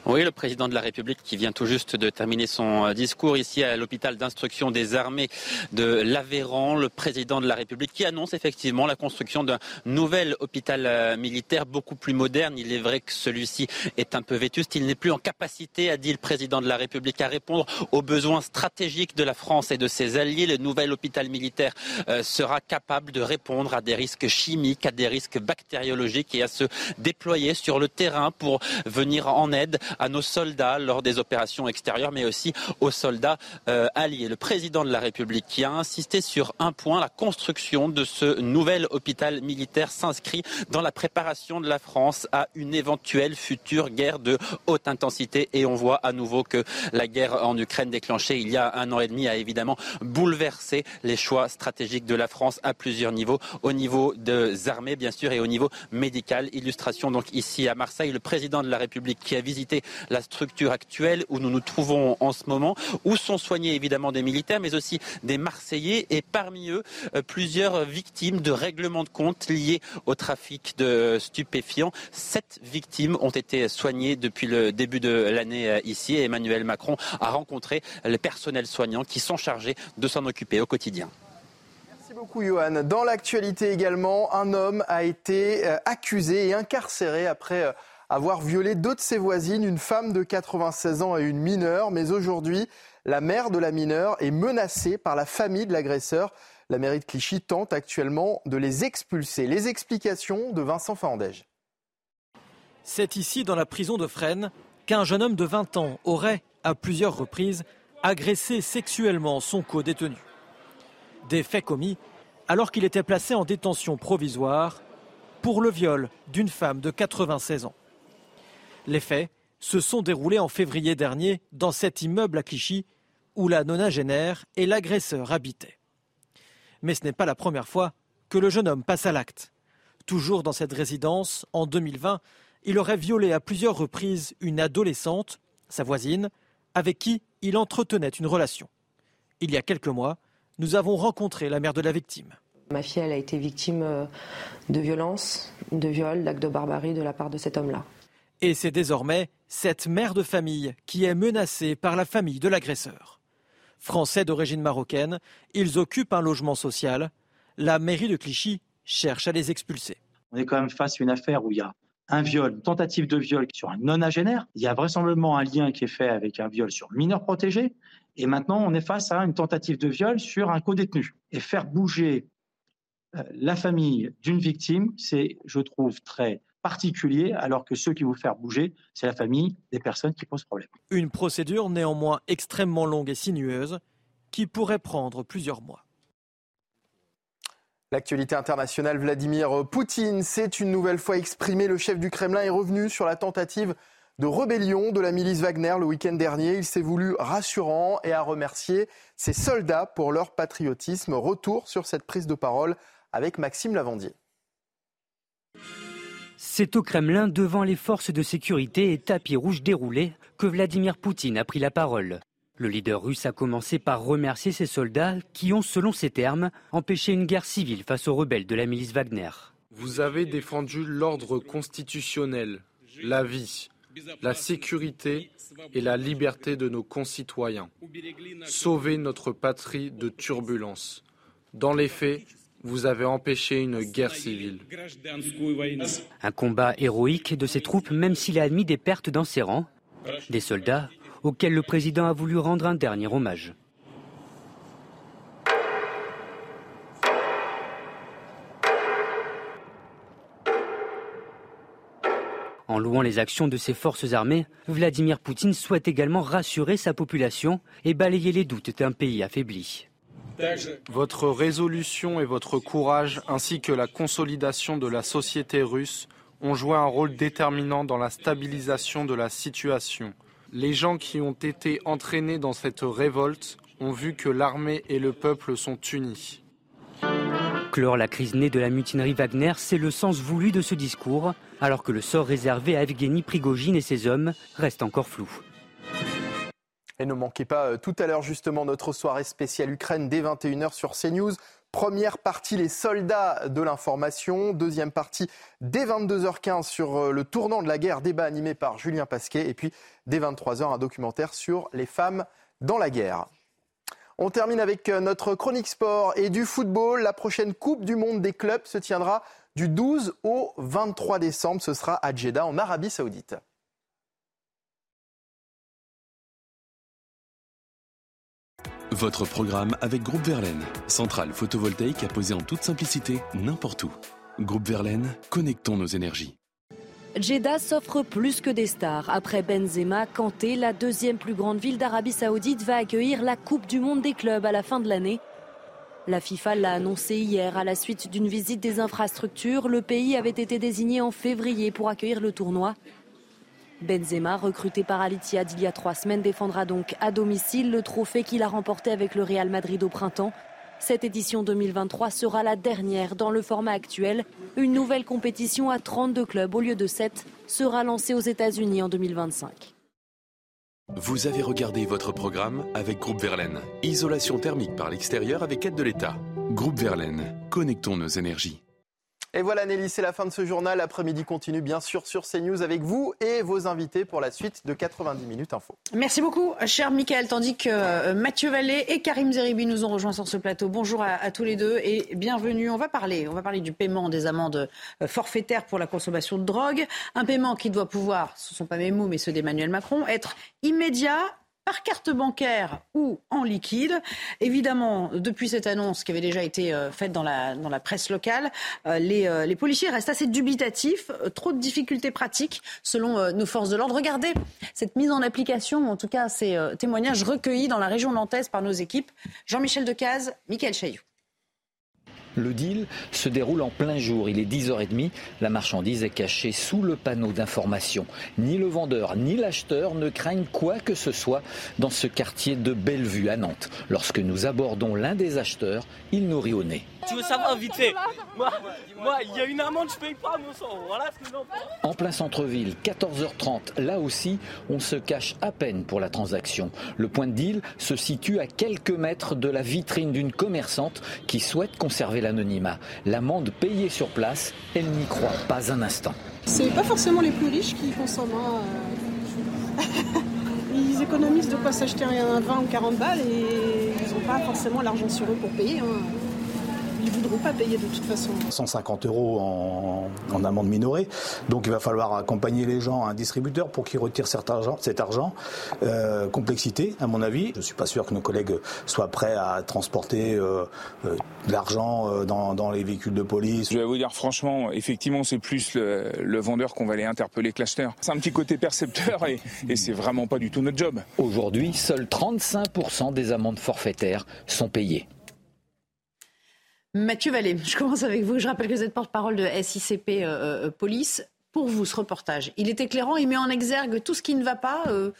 Oui, le président de la République qui vient tout juste de terminer son euh, discours ici à l'hôpital d'instruction des armées de l'Aveyran. Le président de la République qui annonce effectivement la construction d'un nouvel hôpital euh, militaire beaucoup plus moderne. Il est vrai que celui-ci est un peu vétuste. Il n'est plus en capacité, a dit le président de la République, à répondre aux besoins stratégiques de la France et de ses alliés. Le nouvel hôpital militaire euh, sera capable de répondre à des risques chimiques, à des risques bactériologiques et à se déployer sur le terrain pour venir en aide à nos soldats lors des opérations extérieures, mais aussi aux soldats euh, alliés. Le président de la République qui a insisté sur un point, la construction de ce nouvel hôpital militaire s'inscrit dans la préparation de la France à une éventuelle future guerre de haute intensité. Et on voit à nouveau que la guerre en Ukraine déclenchée il y a un an et demi a évidemment bouleversé les choix stratégiques de la France à plusieurs niveaux, au niveau des armées bien sûr et au niveau médical. Illustration donc ici à Marseille, le président de la République qui a visité la structure actuelle où nous nous trouvons en ce moment, où sont soignés évidemment des militaires, mais aussi des Marseillais et parmi eux euh, plusieurs victimes de règlements de compte liés au trafic de stupéfiants. Sept victimes ont été soignées depuis le début de l'année euh, ici et Emmanuel Macron a rencontré le personnel soignant qui sont chargés de s'en occuper au quotidien. Merci beaucoup Johan. Dans l'actualité également, un homme a été euh, accusé et incarcéré après avoir violé deux de ses voisines, une femme de 96 ans et une mineure. Mais aujourd'hui, la mère de la mineure est menacée par la famille de l'agresseur. La mairie de Clichy tente actuellement de les expulser. Les explications de Vincent Fandège. C'est ici, dans la prison de Fresnes, qu'un jeune homme de 20 ans aurait, à plusieurs reprises, agressé sexuellement son co-détenu. Des faits commis alors qu'il était placé en détention provisoire pour le viol d'une femme de 96 ans. Les faits se sont déroulés en février dernier dans cet immeuble à Clichy où la nonagénaire et l'agresseur habitaient. Mais ce n'est pas la première fois que le jeune homme passe à l'acte. Toujours dans cette résidence, en 2020, il aurait violé à plusieurs reprises une adolescente, sa voisine, avec qui il entretenait une relation. Il y a quelques mois, nous avons rencontré la mère de la victime. Ma fille, a été victime euh, de violences, de viols, d'actes de barbarie de la part de cet homme-là. Et c'est désormais cette mère de famille qui est menacée par la famille de l'agresseur. Français d'origine marocaine, ils occupent un logement social. La mairie de Clichy cherche à les expulser. On est quand même face à une affaire où il y a un viol, une tentative de viol sur un nonagénaire. Il y a vraisemblablement un lien qui est fait avec un viol sur mineur protégé. Et maintenant, on est face à une tentative de viol sur un co-détenu. Et faire bouger euh, la famille d'une victime, c'est, je trouve, très particulier, alors que ceux qui vont faire bouger, c'est la famille des personnes qui posent problème. Une procédure néanmoins extrêmement longue et sinueuse qui pourrait prendre plusieurs mois. L'actualité internationale, Vladimir Poutine s'est une nouvelle fois exprimé. Le chef du Kremlin est revenu sur la tentative de rébellion de la milice Wagner le week-end dernier. Il s'est voulu rassurant et a remercié ses soldats pour leur patriotisme. Retour sur cette prise de parole avec Maxime Lavandier. C'est au Kremlin, devant les forces de sécurité et tapis rouges déroulés, que Vladimir Poutine a pris la parole. Le leader russe a commencé par remercier ses soldats qui ont, selon ses termes, empêché une guerre civile face aux rebelles de la milice Wagner. Vous avez défendu l'ordre constitutionnel, la vie, la sécurité et la liberté de nos concitoyens. Sauvez notre patrie de turbulences. Dans les faits, vous avez empêché une guerre civile. Un combat héroïque de ses troupes, même s'il a admis des pertes dans ses rangs. Des soldats auxquels le président a voulu rendre un dernier hommage. En louant les actions de ses forces armées, Vladimir Poutine souhaite également rassurer sa population et balayer les doutes d'un pays affaibli. Votre résolution et votre courage, ainsi que la consolidation de la société russe, ont joué un rôle déterminant dans la stabilisation de la situation. Les gens qui ont été entraînés dans cette révolte ont vu que l'armée et le peuple sont unis. Clore la crise née de la mutinerie Wagner, c'est le sens voulu de ce discours, alors que le sort réservé à Evgeny Prigogine et ses hommes reste encore flou. Et ne manquez pas euh, tout à l'heure justement notre soirée spéciale Ukraine dès 21h sur CNews. Première partie, les soldats de l'information. Deuxième partie, dès 22h15 sur euh, le tournant de la guerre, débat animé par Julien Pasquet. Et puis, dès 23h, un documentaire sur les femmes dans la guerre. On termine avec euh, notre chronique sport et du football. La prochaine Coupe du Monde des clubs se tiendra du 12 au 23 décembre. Ce sera à Jeddah, en Arabie Saoudite. Votre programme avec Groupe Verlaine, centrale photovoltaïque à poser en toute simplicité n'importe où. Groupe Verlaine, connectons nos énergies. Jeddah s'offre plus que des stars. Après Benzema, Kanté, la deuxième plus grande ville d'Arabie Saoudite, va accueillir la Coupe du Monde des clubs à la fin de l'année. La FIFA l'a annoncé hier à la suite d'une visite des infrastructures. Le pays avait été désigné en février pour accueillir le tournoi. Benzema, recruté par Al-Ittihad il y a trois semaines, défendra donc à domicile le trophée qu'il a remporté avec le Real Madrid au printemps. Cette édition 2023 sera la dernière dans le format actuel. Une nouvelle compétition à 32 clubs au lieu de 7 sera lancée aux États-Unis en 2025. Vous avez regardé votre programme avec Groupe Verlaine. Isolation thermique par l'extérieur avec aide de l'État. Groupe Verlaine, connectons nos énergies. Et voilà Nelly, c'est la fin de ce journal. L'après-midi continue bien sûr sur CNews avec vous et vos invités pour la suite de 90 minutes info. Merci beaucoup, cher Michael. Tandis que euh, Mathieu Vallée et Karim Zeribi nous ont rejoints sur ce plateau. Bonjour à, tous les deux et bienvenue. On va parler, on va parler du paiement des amendes euh, forfaitaires pour la consommation de drogue. Un paiement qui doit pouvoir, ce ne sont pas mes mots mais ceux d'Emmanuel Macron, être immédiat par carte bancaire ou en liquide. Évidemment, depuis cette annonce qui avait déjà été euh, faite dans la, dans la presse locale, euh, les, euh, les, policiers restent assez dubitatifs, trop de difficultés pratiques selon nos forces de l'ordre. Regardez cette mise en application, en tout cas ces témoignages recueillis dans la région nantaise par nos équipes. Jean-Michel Decaze, Michael Chailloux. Le deal se déroule en plein jour. Il est 10h30. La marchandise est cachée sous le panneau d'information. Ni le vendeur ni l'acheteur ne craignent quoi que ce soit dans ce quartier de Bellevue à Nantes. Lorsque nous abordons l'un des acheteurs, il nous rit au nez. Tu veux savoir vite fait moi, il y a une amende, je paye pas mon sang. Voilà ce que En plein centre-ville, 14h30, là aussi, on se cache à peine pour la transaction. Le point de deal se situe à quelques mètres de la vitrine d'une commerçante qui souhaite conserver l'anonymat. L'amende payée sur place, elle n'y croit pas un instant. C'est pas forcément les plus riches qui consomment. Hein. [LAUGHS] Ils économisent de quoi s'acheter un 20 ou 40 balles et ils n'ont pas forcément l'argent sur eux pour payer. Hein ils ne voudront pas payer de toute façon. 150 euros en, amende minorée. Donc il va falloir accompagner les gens à un distributeur pour qu'ils retirent cet argent. Cet argent. Euh, complexité, à mon avis. Je ne suis pas sûr que nos collègues soient prêts à transporter euh, euh, de l'argent dans, les véhicules de police. Je vais vous dire franchement, effectivement, c'est plus le, vendeur qu'on va aller interpeller que l'acheteur. C'est un petit côté percepteur et, et c'est vraiment pas du tout notre job. Aujourd'hui, seuls 35% des amendes forfaitaires sont payées. Mathieu Vallée, je commence avec vous. Je rappelle que vous êtes porte-parole de SICP euh, euh, Police. Pour vous, ce reportage, il est éclairant, il met en exergue tout ce qui ne va pas. Euh,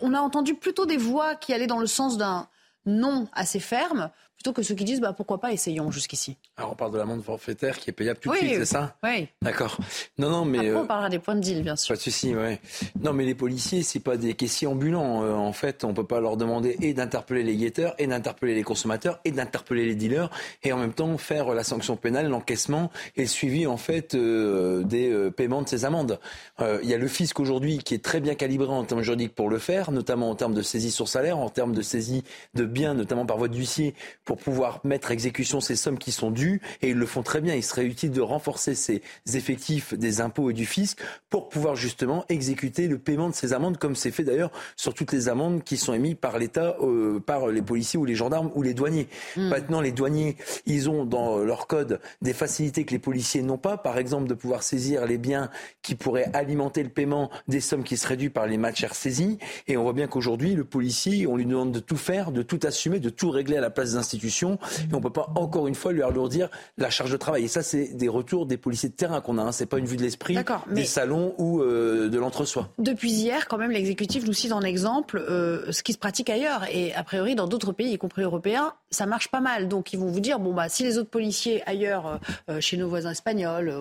on a entendu plutôt des voix qui allaient dans le sens d'un non assez ferme plutôt que ceux qui disent bah, pourquoi pas essayons jusqu'ici. Alors on parle de l'amende forfaitaire qui est payable tout de suite, c'est ça Oui. D'accord. Non, non, mais. Après, on euh, parlera des points de deal, bien sûr. Pas de souci, ouais. Non, mais les policiers, c'est pas des caissiers ambulants. Euh, en fait, on peut pas leur demander et d'interpeller les guetteurs, et d'interpeller les consommateurs, et d'interpeller les dealers, et en même temps faire la sanction pénale, l'encaissement et le suivi en fait euh, des paiements de ces amendes. Il y a le fisc aujourd'hui qui est très bien calibré en termes juridiques pour le faire, notamment en termes de saisie sur salaire, en termes de saisie de biens, notamment par voie d'huissier, pour pouvoir mettre exécution ces sommes qui sont dues, et ils le font très bien. Il serait utile de renforcer ces effectifs des impôts et du fisc pour pouvoir justement exécuter le paiement de ces amendes, comme c'est fait d'ailleurs sur toutes les amendes qui sont émises par l'État, euh, par les policiers ou les gendarmes ou les douaniers. Hmm. Maintenant, les douaniers, ils ont dans leur code des facilités que les policiers n'ont pas, par exemple de pouvoir saisir les biens qui pourraient alimenter le paiement des sommes qui seraient dues par les matières saisies. Et on voit bien qu'aujourd'hui, le policier, on lui demande de tout faire, de tout assumer, de tout régler à la place des institutions et on ne peut pas encore une fois lui alourdir la charge de travail. Et ça, c'est des retours des policiers de terrain qu'on a. Hein. C'est pas une vue de l'esprit des salons ou euh, de l'entre-soi. Depuis hier, quand même, l'exécutif nous cite en exemple euh, ce qui se pratique ailleurs. Et a priori, dans d'autres pays, y compris européens, ça marche pas mal. Donc ils vont vous dire bon bah si les autres policiers ailleurs, euh, chez nos voisins espagnols,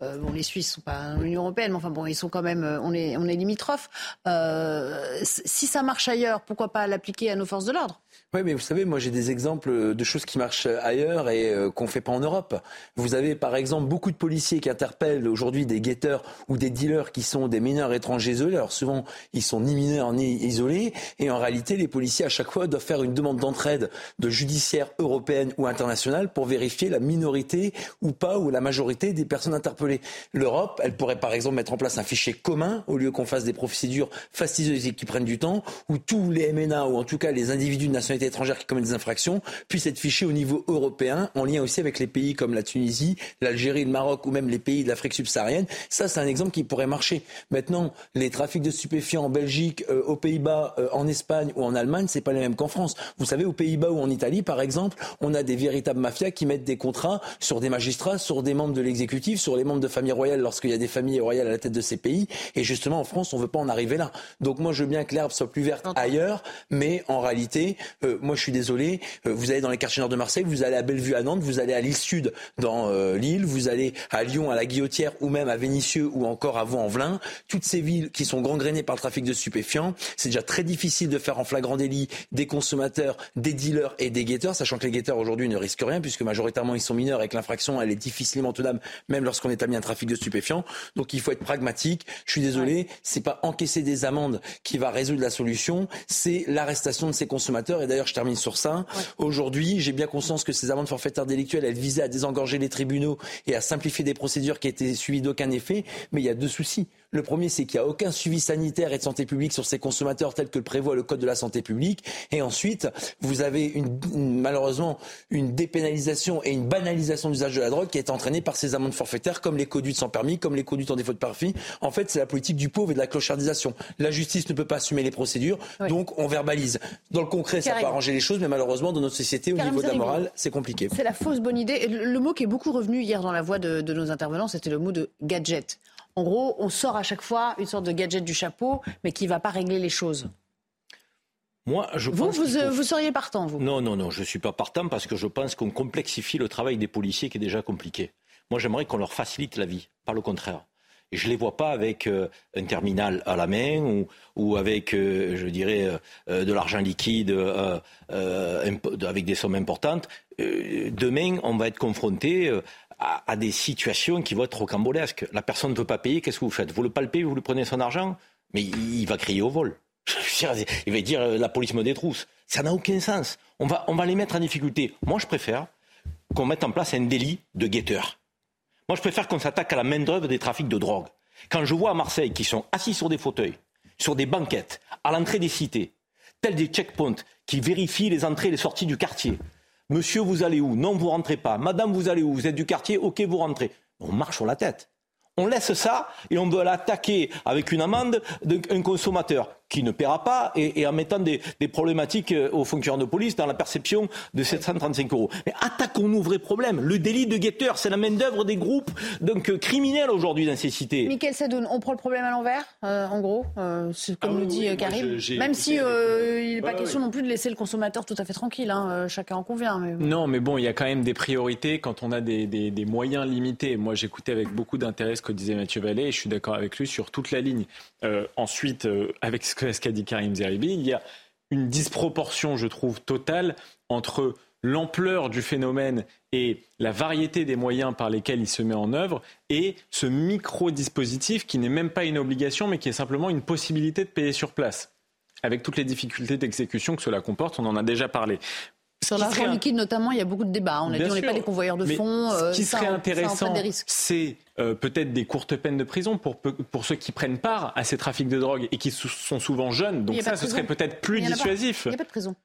bon les Suisses sont pas dans l'Union européenne, mais enfin bon ils sont quand même, on est on est limitrophes. si ça marche ailleurs, pourquoi pas l'appliquer à nos forces de l'ordre? Oui, mais vous savez, moi j'ai des exemples de choses qui marchent ailleurs et euh, qu'on ne fait pas en Europe. Vous avez par exemple beaucoup de policiers qui interpellent aujourd'hui des guetteurs ou des dealers qui sont des mineurs étrangers isolés. Alors souvent, ils sont ni mineurs ni isolés. Et en réalité, les policiers à chaque fois doivent faire une demande d'entraide de judiciaire européenne ou internationale pour vérifier la minorité ou pas ou la majorité des personnes interpellées. L'Europe, elle pourrait par exemple mettre en place un fichier commun au lieu qu'on fasse des procédures fastidieuses et qui prennent du temps, où tous les MNA ou en tout cas les individus de nationalité étrangères qui commettent des infractions puissent être fichés au niveau européen, en lien aussi avec les pays comme la Tunisie, l'Algérie, le Maroc ou même les pays de l'Afrique subsaharienne. Ça, c'est un exemple qui pourrait marcher. Maintenant, les trafics de stupéfiants en Belgique, euh, aux Pays-Bas, euh, en Espagne ou en Allemagne, c'est pas les mêmes qu'en France. Vous savez, aux Pays-Bas ou en Italie, par exemple, on a des véritables mafias qui mettent des contrats sur des magistrats, sur des membres de l'exécutif, sur les membres de familles royales lorsqu'il y a des familles royales à la tête de ces pays. Et justement, en France, on veut pas en arriver là. Donc moi, je veux bien que l'herbe soit plus verte ailleurs, mais en réalité, euh, moi je suis désolé, euh, vous allez dans les quartiers nord de Marseille, vous allez à Bellevue à Nantes, vous allez à l'île Sud dans euh, l'île, vous allez à Lyon à la Guillotière ou même à Vénissieux ou encore à Vaux-en-Velin. Toutes ces villes qui sont gangrénées par le trafic de stupéfiants, c'est déjà très difficile de faire en flagrant délit des consommateurs, des dealers et des guetteurs, sachant que les guetteurs aujourd'hui ne risquent rien puisque majoritairement ils sont mineurs et que l'infraction elle est difficilement tenable même lorsqu'on établit un trafic de stupéfiants. Donc il faut être pragmatique. Je suis désolé, c'est pas encaisser des amendes qui va résoudre la solution, c'est l'arrestation de ces consommateurs. Et d'ailleurs, je termine sur ça. Aujourd'hui, j'ai bien conscience que ces amendes forfaitaires délictuelles, elles visaient à désengorger les tribunaux et à simplifier des procédures qui étaient suivies d'aucun effet. Mais il y a deux soucis. Le premier, c'est qu'il n'y a aucun suivi sanitaire et de santé publique sur ces consommateurs tel que le prévoit le Code de la santé publique. Et ensuite, vous avez une, malheureusement une dépénalisation et une banalisation de l'usage de la drogue qui est entraînée par ces amendes forfaitaires, comme les conduites sans permis, comme les conduites en défaut de permis. En fait, c'est la politique du pauvre et de la clochardisation. La justice ne peut pas assumer les procédures, donc on verbalise. Dans le concret, ça peut arranger les choses, mais malheureusement, dans notre société, au niveau de la morale, c'est compliqué. C'est la fausse bonne idée. Le mot qui est beaucoup revenu hier dans la voix de, de nos intervenants, c'était le mot de gadget. En gros, on sort à chaque fois une sorte de gadget du chapeau, mais qui ne va pas régler les choses. Moi, je vous, pense vous, vous, seriez partant, vous Non, non, non, je ne suis pas partant parce que je pense qu'on complexifie le travail des policiers qui est déjà compliqué. Moi, j'aimerais qu'on leur facilite la vie, pas le contraire. Je ne les vois pas avec euh, un terminal à la main ou, avec, euh, je dirais, euh, de l'argent liquide avec des sommes importantes. demain, on va être confronté à, des situations qui vont être rocambolesques. La personne ne peut pas payer, qu'est-ce que vous faites? Vous le palpez, vous lui prenez son argent, mais il, va crier au vol. [LAUGHS] il va dire la police me détrousse. Ça n'a aucun sens. On va, on va les mettre en difficulté. Moi, je préfère qu'on mette en place un délit de guetteur. Moi, je préfère qu'on s'attaque à la main-d'œuvre des trafics de drogue. Quand je vois à Marseille qui sont assis sur des fauteuils, sur des banquettes, à l'entrée des cités, tels des checkpoints qui vérifient les entrées et les sorties du quartier, Monsieur, vous allez où? Non, vous rentrez pas. Madame, vous allez où? Vous êtes du quartier? Ok, vous rentrez. On marche sur la tête. On laisse ça et on veut l'attaquer avec une amende d'un consommateur qui ne paiera pas et, en mettant des, problématiques euh, aux fonctionnaires de police dans la perception de 735 euros. Mais attaquons-nous vrai problème. Le délit de guetteur, c'est la main-d'œuvre des groupes donc, euh, criminels aujourd'hui dans ces cités. Michael Sadoun, on prend le problème à l'envers, euh, en gros, comme ah le dit Karim. Même si il n'est pas question non plus de laisser le consommateur tout à fait tranquille, hein, chacun en convient. Non, mais bon, il y a quand même des priorités quand on a des, des moyens limités. Moi, j'écoutais avec beaucoup d'intérêt ce que disait Mathieu Vallée et je suis d'accord avec lui sur toute la ligne. ensuite, avec ce que ce qu'a dit Karim Zeribi, il y a une disproportion, je trouve, totale entre l'ampleur du phénomène et la variété des moyens par lesquels il se met en œuvre et ce micro-dispositif qui n'est même pas une obligation mais qui est simplement une possibilité de payer sur place avec toutes les difficultés d'exécution que cela comporte, on en a déjà parlé. Sur l'argent liquide, notamment, il y a beaucoup de débats. On a dit on n'est pas des convoyeurs de fonds. ce qui euh, serait intéressant, c'est euh, peut-être des courtes peines de prison pour, pour ceux qui prennent part à ces trafics de drogue et qui sont souvent jeunes. Donc ça, ce serait peut-être plus dissuasif. Il n'y a pas de prison.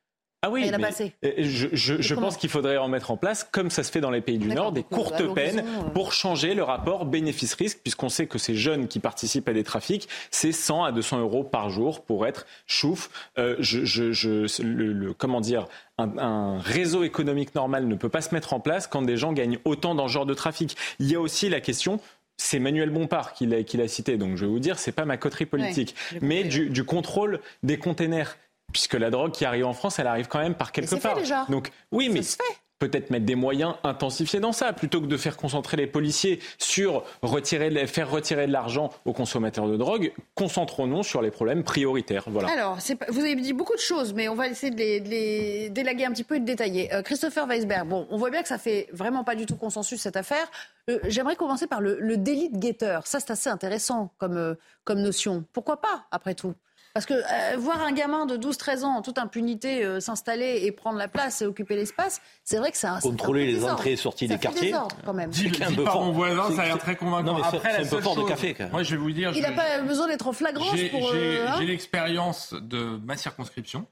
Ah oui, à mais euh, je, je- je pense qu'il faudrait en mettre en place, comme ça se fait dans les pays du Nord, des à courtes peines euh. pour changer le rapport bénéfice-risque, puisqu'on sait que ces jeunes qui participent à des trafics, c'est 100 à 200 euros par jour pour être chouf. Euh, je, je- je- le, le- comment dire un, un réseau économique normal ne peut pas se mettre en place quand des gens gagnent autant dans ce genre de trafic. Il y a aussi la question c'est Manuel Bompard qui l'a, cité, donc je vais vous dire, c'est pas ma coterie politique, mais du, du contrôle des containers. Puisque la drogue qui arrive en France, elle arrive quand même par quelque c'est fait part. déjà. Donc oui, mais se fait. peut-être mettre des moyens intensifiés dans ça, plutôt que de faire concentrer les policiers sur retirer, faire retirer de l'argent aux consommateurs de drogue. Concentrons-nous sur les problèmes prioritaires. Voilà. Alors, vous avez dit beaucoup de choses, mais on va essayer de les, de les délaguer un petit peu et de détailler. Euh, Christopher Weisberg, bon, on voit bien que ça fait vraiment pas du tout consensus cette affaire. Euh, J'aimerais commencer par le, le délit de guetteur. Ça, c'est assez intéressant comme, euh, comme notion. Pourquoi pas, après tout? Parce que euh, voir un gamin de 12-13 ans en toute impunité euh, s'installer et prendre la place et occuper l'espace, c'est vrai que c'est un. c'est un Contrôler les désordre. entrées et sorties Ça des quartiers. désordre, quand même. Dit, C'est un dit peu par fort. mon voisin, ça a l'air très convaincant. Non, Après, c'est la un peu seule fort de chose- café, quand même. Moi, je vais vous dire, Il n'a pas besoin d'être en flagrance j'ai pour. j'ai- euh, hein j'ai l'expérience de ma circonscription.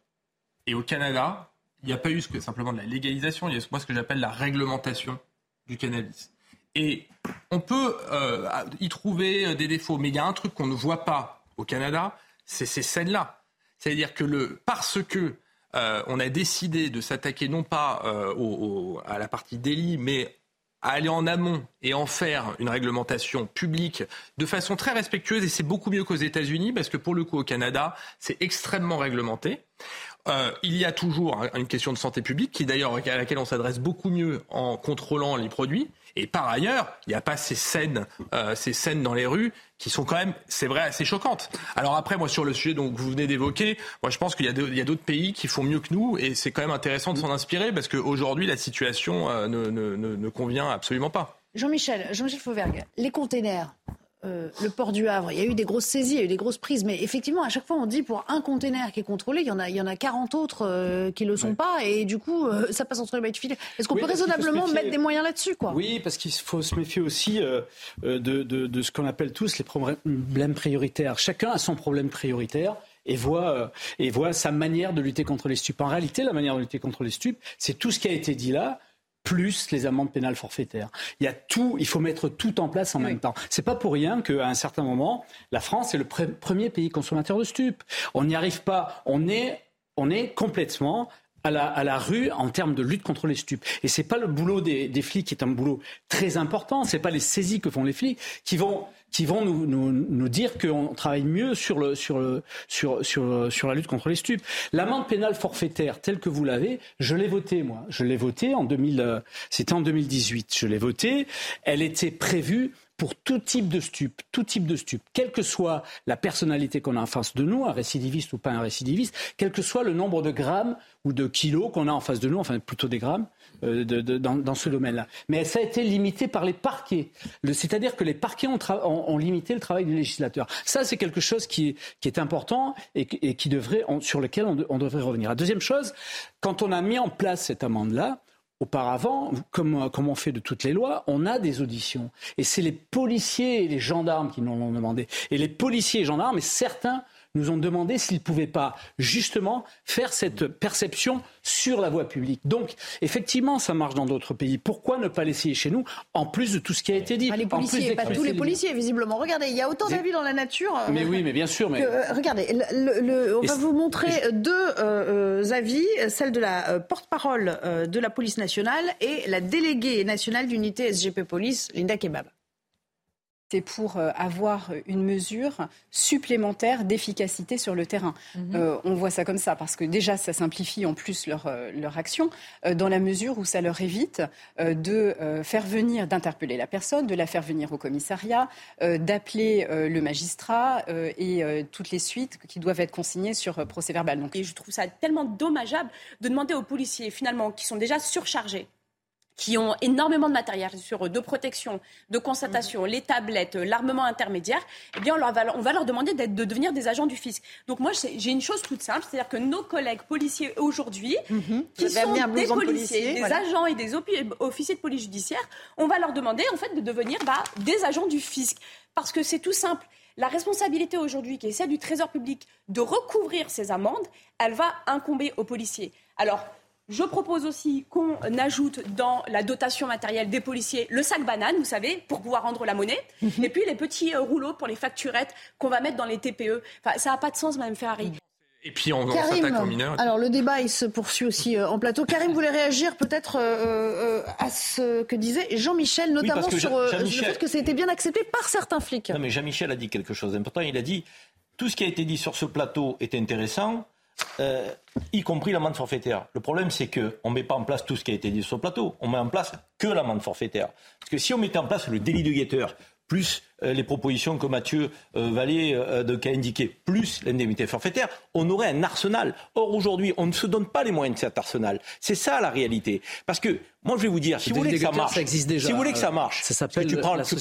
Et au Canada, il n'y a pas eu ce que, simplement de la légalisation, il y a moi ce que j'appelle la réglementation du cannabis. Et on peut euh, y trouver des défauts, mais il y a un truc qu'on ne voit pas au Canada, c'est ces scènes-là. C'est-à-dire que le, parce que euh, on a décidé de s'attaquer non pas euh, à la partie délit, mais à aller en amont et en faire une réglementation publique de façon très respectueuse, et c'est beaucoup mieux qu'aux États-Unis, parce que pour le coup, au Canada, c'est extrêmement réglementé. Euh, il y a toujours un- une question de santé publique, qui d'ailleurs à laquelle on s'adresse beaucoup mieux en contrôlant les produits. Et par ailleurs, il n'y a pas ces scènes, euh, ces scènes dans les rues qui sont quand même, c'est vrai, assez choquantes. Alors après, moi sur le sujet donc, que vous venez d'évoquer, moi je pense qu'il y a d'autres pays qui font mieux que nous, et c'est quand même intéressant de s'en inspirer parce qu'aujourd'hui la situation euh, ne convient absolument pas. Jean-Michel, Jean-Michel Fauvergue, les containers, euh, le port du Havre, il y a eu des grosses saisies, il y a eu des grosses prises, mais effectivement, à chaque fois, on dit pour un container qui est contrôlé, il y en a, il y en a 40 autres euh, qui ne le sont pas, et du coup, euh, ça passe entre les mailles du filet. Est-ce qu'on Oui, peut raisonnablement méfier. mettre des moyens là-dessus, quoi? Oui, parce qu'il faut se méfier aussi de, de- de ce qu'on appelle tous les problèmes prioritaires. Chacun a son problème prioritaire. Et voit, et voit sa manière de lutter contre les stupes. En réalité, la manière de lutter contre les stupes, c'est tout ce qui a été dit là, plus les amendes pénales forfaitaires. Il y a tout, il faut mettre tout en place en même temps. C'est pas pour rien qu'à un certain moment, la France est le pre- premier pays consommateur de stupes. On n'y arrive pas. On est, on est complètement à la, rue en termes de lutte contre les stupes. Et c'est pas le boulot des, des flics qui est un boulot très important. C'est pas les saisies que font les flics qui vont qui vont nous, nous, nous dire qu'on travaille mieux sur, le, sur, le, sur, sur, sur la lutte contre les stupes. L'amende pénale forfaitaire, telle que vous l'avez, je l'ai votée, moi. Je l'ai votée en 2000, euh, c'était en 2018. Je l'ai votée. Elle était prévue pour tout type de stupe, tout type de stupe, quelle que soit la personnalité qu'on a en face de nous, un récidiviste ou pas un récidiviste, quel que soit le nombre de grammes ou de kilos qu'on a en face de nous, enfin plutôt des grammes, euh, de- de- dans, dans ce domaine-là. Mais ça a été limité par les parquets. Le- C'est-à-dire que les parquets ont, ont- ont limité le travail du législateur. Ça, c'est quelque chose qui est, qui est important et, et qui devrait, on- sur lequel on, on devrait revenir. La deuxième chose, quand on a mis en place cette amende-là, Auparavant, comme, on fait de toutes les lois, on a des auditions. Et c'est les policiers et les gendarmes qui nous l'ont demandé. Et les policiers et gendarmes, et certains nous ont demandé s'ils ne pouvaient pas justement faire cette perception sur la voie publique. Donc, effectivement, ça marche dans d'autres pays. Pourquoi ne pas l'essayer chez nous, en plus de tout ce qui a été dit Ah, les en plus policiers, pas tous les policiers, visiblement. Regardez, il y a autant d'avis dans la nature. euh, Mais oui, mais bien sûr. Mais... que, euh, regardez, le- le- le- on va vous montrer deux euh, avis, celle de la euh, porte-parole de la police nationale et la déléguée nationale d'unité SGP Police, Linda Kebab. C'est pour euh, avoir une mesure supplémentaire d'efficacité sur le terrain. Euh, on voit ça comme ça parce que déjà, ça simplifie en plus leur, euh, leur action euh, dans la mesure où ça leur évite euh, de faire venir, d'interpeller la personne, de la faire venir au commissariat, d'appeler le magistrat et toutes les suites qui doivent être consignées sur procès verbal. Donc, Et je trouve ça tellement dommageable de demander aux policiers, finalement, qui sont déjà surchargés, qui ont énormément de matériel sur eux, de protection, de constatation, les tablettes, euh, l'armement intermédiaire, eh bien, on, leur va, on va leur demander de devenir des agents du fisc. Donc moi, j'ai une chose toute simple, c'est-à-dire que nos collègues policiers aujourd'hui, qui Vous avez sont des policiers, policier, des voilà. agents et des officiers de police judiciaire, on va leur demander en fait de devenir bah, des agents du fisc. Parce que c'est tout simple. La responsabilité aujourd'hui, qui est celle du Trésor public, de recouvrir ces amendes, elle va incomber aux policiers. Alors, je propose aussi qu'on ajoute dans la dotation matérielle des policiers le sac banane, vous savez, pour pouvoir rendre la monnaie, Mhm. et puis les petits euh, rouleaux pour les facturettes qu'on va mettre dans les TPE. Enfin, ça n'a pas de sens, Madame Ferrari. Et puis on, s'attaque aux mineurs. alors le débat il se poursuit aussi euh, en plateau. Karim voulait réagir peut-être euh, euh, à ce que disait Jean-Michel, notamment sur Jean- le fait que ça a été bien accepté par certains flics. Non, mais Jean-Michel a dit quelque chose d'important. Il a dit tout ce qui a été dit sur ce plateau est intéressant, euh, y compris l'amende forfaitaire. Le problème, c'est qu'on ne met pas en place tout ce qui a été dit sur le plateau. On met en place que l'amende forfaitaire. Parce que si on mettait en place le délit de guetteur, plus euh, les propositions que Mathieu euh, Vallée euh, de, qu'a indiqué, plus l'indemnité forfaitaire, on aurait un arsenal. Or, aujourd'hui, on ne se donne pas les moyens de cet arsenal. C'est ça la réalité. Parce que, moi, je vais vous dire, si vous voulez que ça marche, ça existe déjà. si vous voulez que ça Euh, marche, ça tu prends, tu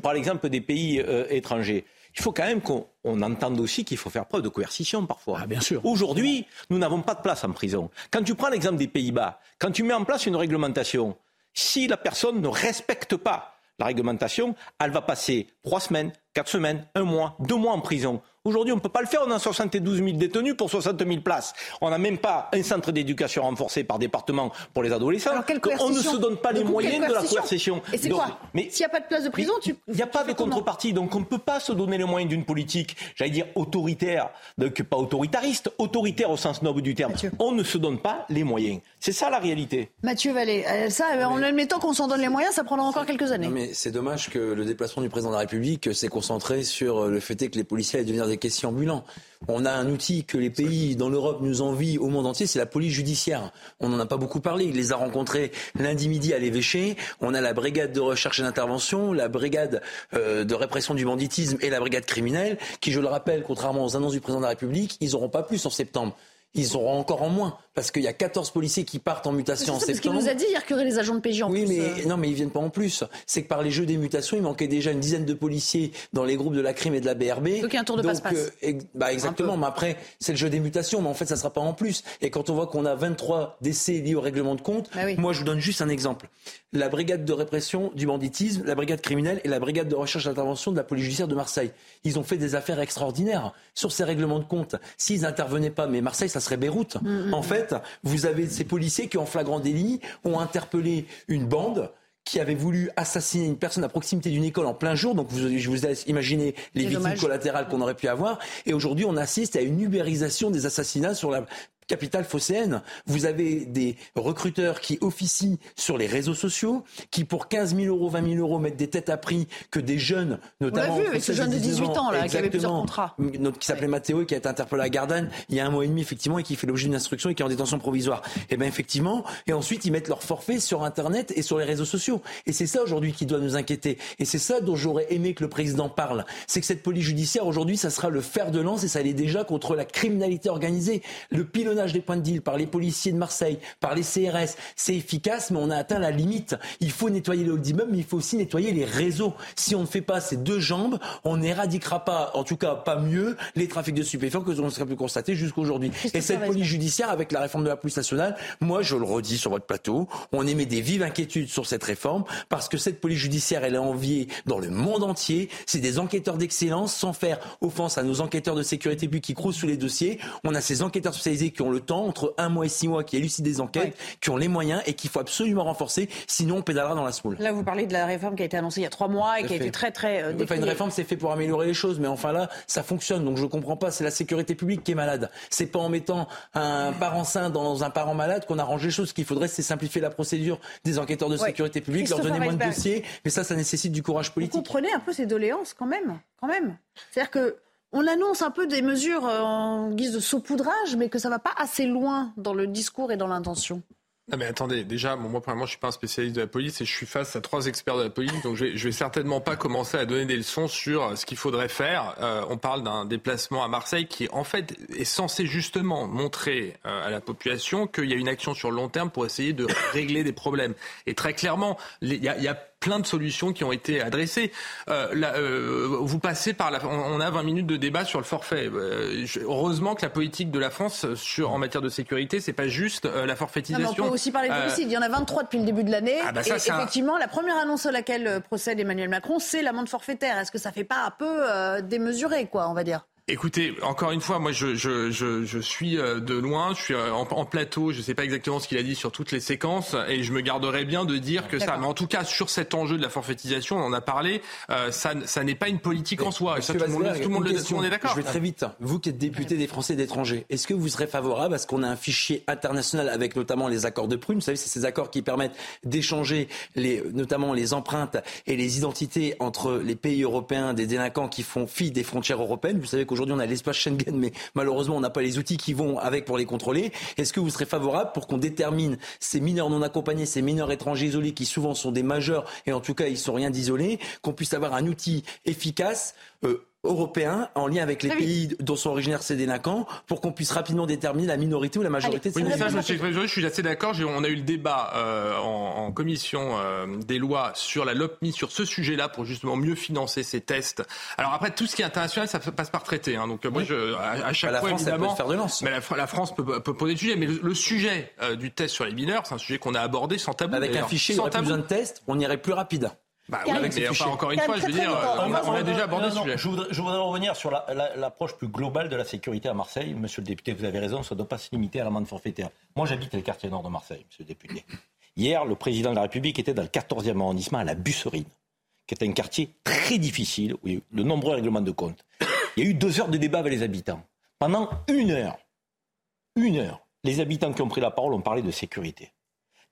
prends l'exemple des, pays euh, étrangers. Il faut quand même qu'on on entende aussi qu'il faut faire preuve de coercition parfois. Ah, bien sûr. Aujourd'hui, nous n'avons pas de place en prison. Quand tu prends l'exemple des Pays-Bas, quand tu mets en place une réglementation, si la personne ne respecte pas la réglementation, elle va passer trois semaines, quatre semaines, un mois, deux mois en prison. Aujourd'hui, on ne peut pas le faire. On a 72 000 détenus pour 60 000 places. On n'a même pas un centre d'éducation renforcé par département pour les adolescents. Alors, on ne se donne pas les coup, moyens de la coercition. Et c'est quoi mais S'il n'y a pas de place de prison, tu. il n'y a pas de contrepartie, donc on ne peut pas se donner les moyens d'une politique, j'allais dire autoritaire, donc pas autoritariste, autoritaire au sens noble du terme. On ne se donne pas les moyens. C'est ça la réalité. Mathieu Vallée, euh, ça, euh, en admettant qu'on s'en donne les moyens, ça prendra encore quelques années. Non, mais c'est dommage que le déplacement du président de la République s'est concentré sur le fait que les policiers allaient devenir des caissiers ambulants. On a un outil que les pays dans l'Europe nous envient au monde entier, c'est la police judiciaire. On n'en a pas beaucoup parlé. Il les a rencontrés lundi midi à l'évêché. On a la brigade de recherche et d'intervention, la brigade euh, de répression du banditisme et la brigade criminelle, qui, je le rappelle, contrairement aux annonces du président de la République, ils n'auront pas plus en septembre. Ils auront encore en moins, parce qu'il y a 14 policiers qui partent en mutation en C'est ça, parce qu'il septembre. nous a dit hier aurait les agents de PJ en Oui, plus. mais euh. non, mais ils viennent pas en plus. C'est que par les jeux des mutations, il manquait déjà une dizaine de policiers dans les groupes de la crime et de la BRB. Donc il y a un tour de passe-passe. euh, ex- bah exactement. Mais après, c'est le jeu des mutations, mais en fait, ça sera pas en plus. Et quand on voit qu'on a 23 décès liés au règlement de compte, Bah oui. moi, je vous donne juste un exemple. La brigade de répression du banditisme, la brigade criminelle et la brigade de recherche d'intervention de la police judiciaire de Marseille. Ils ont fait des affaires extraordinaires sur ces règlements de compte. S'ils intervenaient pas, mais Marseille, ça serait Beyrouth. Mm, En fait, vous avez ces policiers qui, en flagrant délit, ont interpellé une bande qui avait voulu assassiner une personne à proximité d'une école en plein jour. Donc, vous, je vous laisse imaginer les victimes dommage. collatérales qu'on aurait pu avoir. Et aujourd'hui, on assiste à une ubérisation des assassinats sur la capitale phocéenne. Vous avez des recruteurs qui officient sur les réseaux sociaux, qui pour 15 000 euros, 20 000 euros mettent des têtes à prix que des jeunes, notamment vu entre avec ce 16 et jeune de 19 18 ans, là, qui avait plusieurs contrats. Notre- qui s'appelait Mathéo et qui a été interpellé à Gardanne il y a un mois et demi effectivement et qui fait l'objet d'une instruction et qui est en détention provisoire. Et bien effectivement, et ensuite ils mettent leur forfait sur Internet et sur les réseaux sociaux. Et c'est ça aujourd'hui qui doit nous inquiéter. Et c'est ça dont j'aurais aimé que le président parle. C'est que cette police judiciaire aujourd'hui, ça sera le fer de lance et ça l'est déjà contre la criminalité organisée. Le pilonnage des points de deal par les policiers de Marseille, par les CRS, c'est efficace, mais on a atteint la limite. Il faut nettoyer les halls d'immeubles, mais il faut aussi nettoyer les réseaux. Si on ne fait pas ces deux jambes, on n'éradiquera pas, en tout cas pas mieux, les trafics de stupéfiants que l'on serait pu constater jusqu'aujourd'hui. Et cette police judiciaire, avec la réforme de la police nationale, moi je le redis sur votre plateau, on émet des vives inquiétudes sur cette réforme, parce que cette police judiciaire, elle est enviée dans le monde entier. C'est des enquêteurs d'excellence, sans faire offense à nos enquêteurs de sécurité publique qui crousent sous les dossiers. On a ces enquêteurs spécialisés qui ont le temps, entre un mois et six mois, qui élucident des enquêtes, qui ont les moyens et qu'il faut absolument renforcer, sinon on pédalera dans la semoule. Là, vous parlez de la réforme qui a été annoncée il y a trois mois et qui a été très, très euh, Enfin, une réforme, c'est fait pour améliorer les choses, mais enfin là, ça fonctionne. Donc je comprends pas. C'est la sécurité publique qui est malade. C'est pas en mettant un parent sain dans un parent malade qu'on arrange les choses. Ce qu'il faudrait, c'est simplifier la procédure des enquêteurs de Ouais. sécurité publique, leur donner moins de dossiers. Mais ça, ça nécessite du courage Vous politique. comprenez un peu ces doléances quand même, quand même. C'est-à-dire que on annonce un peu des mesures euh, en guise de saupoudrage, mais que ça va pas assez loin dans le discours et dans l'intention. Mais attendez, déjà, moi premièrement, je suis pas un spécialiste de la police et je suis face à trois experts de la police, donc je vais, vais certainement pas commencer à donner des leçons sur euh, ce qu'il faudrait faire. Euh, on parle d'un déplacement à Marseille qui, en fait, est censé justement montrer à la population qu'il y a une action sur le long terme pour essayer de régler des problèmes. Et très clairement, il a, y a plein de solutions qui ont été adressées. Euh, vous passez par la, on, a 20 minutes de débat sur le forfait. heureusement que la politique de la France sur, en matière de sécurité, c'est pas juste la forfaitisation. on peut aussi parler d'homicide. Il y en a 23 depuis le début de l'année. Ah bah et effectivement, la première annonce à laquelle procède Emmanuel Macron, c'est l'amende forfaitaire. Est-ce que ça fait pas un peu démesuré, quoi, on va dire? Écoutez, encore une fois, moi je, je, je, je suis euh, de loin, je suis euh, en, en plateau, je ne sais pas exactement ce qu'il a dit sur toutes les séquences, et je me garderai bien de dire que ça. Mais en tout cas, sur cet enjeu de la forfaitisation, on en a parlé, euh, ça, ça n'est pas une politique en soi. Et ça, tout, le monde, tout, le monde, tout le monde est d'accord. Je vais très vite. Vous qui êtes député des Français d'étrangers, est-ce que vous serez favorable à ce qu'on ait un fichier international avec notamment les accords de Prune Vous savez, c'est ces accords qui permettent d'échanger les, notamment les empreintes et les identités entre les pays européens des délinquants qui font fi des frontières européennes. Vous savez qu'aujourd'hui, on a l'espace Schengen, mais malheureusement, on n'a pas les outils qui vont avec pour les contrôler. Est-ce que vous serez favorable pour qu'on détermine ces mineurs non accompagnés, ces mineurs étrangers isolés, qui souvent sont des majeurs, et en tout cas, ils sont rien d'isolés, qu'on puisse avoir un outil efficace euh, européen en lien avec les pays dont sont originaires ces délinquants pour qu'on puisse rapidement déterminer la minorité ou la majorité de ces oui, ça, je, suis assez d'accord. On a eu le débat euh, en, commission euh, des lois sur la LOPMI sur ce sujet-là pour justement mieux financer ces tests. Alors après, tout ce qui est international, ça passe par traité. Hein. Donc moi, je, à, chaque bah, la fois, France, évidemment, peut faire de lance. Mais la, France peut, peut, poser le sujet. Mais le, sujet euh, du test sur les mineurs, c'est un sujet qu'on a abordé sans tabou. Avec un fichier, sans il n'y aurait plus besoin de tests, on irait plus rapide. Bah, oui, mais enfin, encore une fois, je veux dire, on, a, déjà abordé ce sujet. Je voudrais, je voudrais, revenir sur l'approche plus globale de la sécurité à Marseille. Monsieur le député, vous avez raison, ça ne doit pas se limiter à l'amende forfaitaire. Moi, j'habite le quartier nord de Marseille, monsieur le député. Hier, le président de la République était dans le 14e arrondissement à la Busserine, qui est un quartier très difficile, où il y a eu de nombreux règlements de compte. Il y a eu deux heures de débat avec les habitants. Pendant une heure, une heure, les habitants qui ont pris la parole ont parlé de sécurité,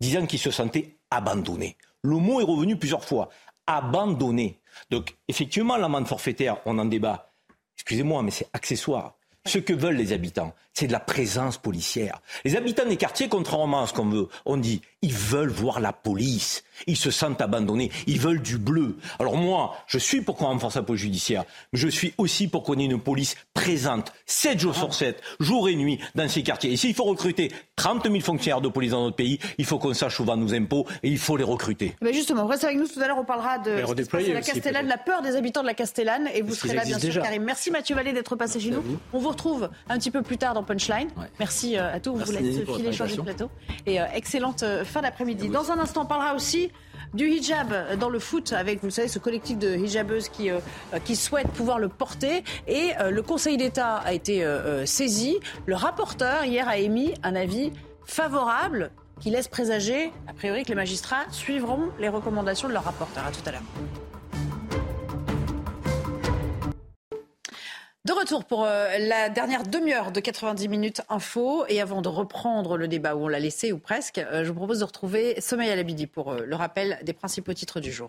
disant qu'ils se sentaient abandonnés. Le mot est revenu plusieurs fois. Abandonné. Donc, effectivement, l'amende forfaitaire, on en débat. Excusez-moi, mais c'est accessoire. Ce que veulent les habitants, c'est de la présence policière. Les habitants des quartiers, contrairement à ce qu'on veut, on dit, ils veulent voir la police. Ils se sentent abandonnés. Ils veulent du bleu. Alors moi, je suis pour qu'on renforce la police judiciaire. Mais je suis aussi pour qu'on ait une police présente, 7 jours sur 7, jour et nuit, dans ces quartiers. Et s'il faut recruter 30 000 fonctionnaires de police dans notre pays, il faut qu'on sache où vont nos impôts et il faut les recruter. Mais justement, restez avec nous tout à l'heure. On parlera de la Castellane, la peur des habitants de la Castellane. Et vous serez là, bien sûr, Karim. Merci Mathieu Vallée d'être passé chez nous. On vous retrouve un petit peu plus tard dans Punchline. Merci euh, à tous. On vous laisse filer changer de plateau. Et euh, excellente euh, fin d'après-midi. Dans un instant, on parlera aussi du hijab dans le foot avec, vous savez, ce collectif de hijabeuses qui, euh, qui souhaitent pouvoir le porter. Et euh, le Conseil d'État a été euh, saisi. Le rapporteur, hier, a émis un avis favorable qui laisse présager, a priori, que les magistrats suivront les recommandations de leur rapporteur. À tout à l'heure. De retour pour euh, la dernière demi-heure de 90 minutes info. Et avant de reprendre le débat où on l'a laissé, ou presque, euh, je vous propose de retrouver Sommeil à l'Abidi pour euh, le rappel des principaux titres du jour.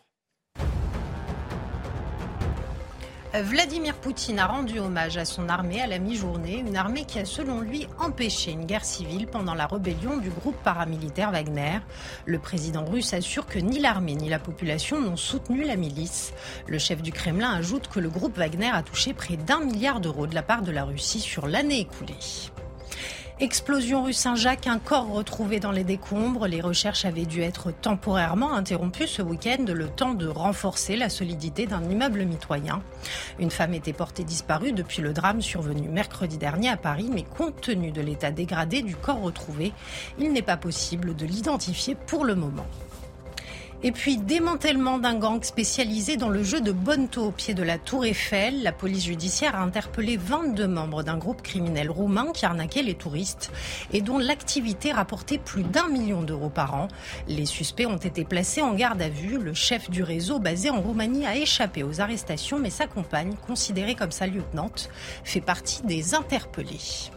Vladimir Poutine a rendu hommage à son armée à la mi-journée, une armée qui a selon lui empêché une guerre civile pendant la rébellion du groupe paramilitaire Wagner. Le président russe assure que ni l'armée ni la population n'ont soutenu la milice. Le chef du Kremlin ajoute que le groupe Wagner a touché près d'un milliard d'euros de la part de la Russie sur l'année écoulée. Explosion rue Saint-Jacques, un corps retrouvé dans les décombres. Les recherches avaient dû être temporairement interrompues ce week-end, le temps de renforcer la solidité d'un immeuble mitoyen. Une femme était portée disparue depuis le drame survenu mercredi dernier à Paris, mais compte tenu de l'état dégradé du corps retrouvé, il n'est pas possible de l'identifier pour le moment. Et puis démantèlement d'un gang spécialisé dans le jeu de bonneto au pied de la Tour Eiffel. La police judiciaire a interpellé 22 membres d'un groupe criminel roumain qui arnaquait les touristes et dont l'activité rapportait plus d'un million d'euros par an. Les suspects ont été placés en garde à vue. Le chef du réseau basé en Roumanie a échappé aux arrestations, mais sa compagne, considérée comme sa lieutenante, fait partie des interpellés.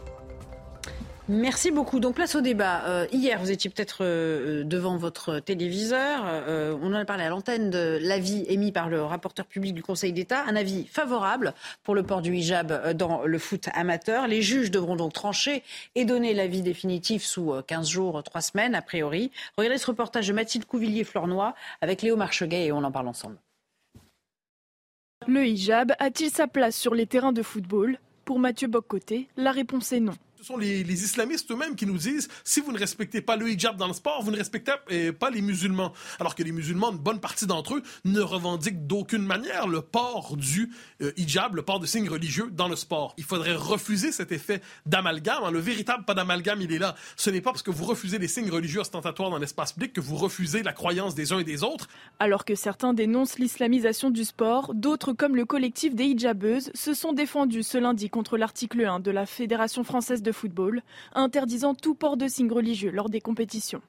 Merci beaucoup. Donc place au débat. Euh, hier, vous étiez peut-être euh, devant votre téléviseur. Euh, on en a parlé à l'antenne de l'avis émis par le rapporteur public du Conseil d'État, un avis favorable pour le port du hijab dans le foot amateur. Les juges devront donc trancher et donner l'avis définitif sous 15 jours, 3 semaines a priori. Regardez ce reportage de Mathilde Couvillier-Flornois avec Léo Marcheguet et on en parle ensemble. Le hijab a-t-il sa place sur les terrains de football? Pour Mathieu Boccoté, la réponse est non. Sont les, islamistes eux-mêmes qui nous disent si vous ne respectez pas le hijab dans le sport, vous ne respectez pas les musulmans. Alors que les musulmans, une bonne partie d'entre eux, ne revendiquent d'aucune manière le port du euh, hijab, le port de signes religieux dans le sport. Il faudrait refuser cet effet d'amalgame. Le véritable pas d'amalgame, il est là. Ce n'est pas parce que vous refusez les signes religieux ostentatoires dans l'espace public que vous refusez la croyance des uns et des autres. Alors que certains dénoncent l'islamisation du sport, d'autres, comme le collectif des hijabeuses, se sont défendus ce lundi contre l'article 1 de la Fédération française de football, interdisant tout port de signes religieux lors des compétitions.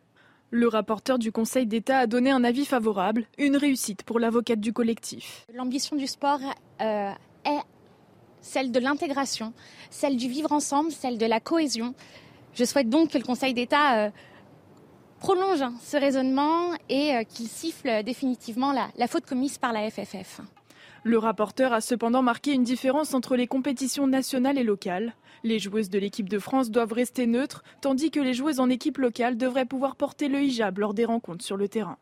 Le rapporteur du Conseil d'État a donné un avis favorable, une réussite pour l'avocate du collectif. L'ambition du sport euh, est celle de l'intégration, celle du vivre ensemble, celle de la cohésion. Je souhaite donc que le Conseil d'État euh, prolonge ce raisonnement et euh, qu'il siffle définitivement la faute commise par la FFF. Le rapporteur a cependant marqué une différence entre les compétitions nationales et locales. Les joueuses de l'équipe de France doivent rester neutres, tandis que les joueuses en équipe locale devraient pouvoir porter le hijab lors des rencontres sur le terrain.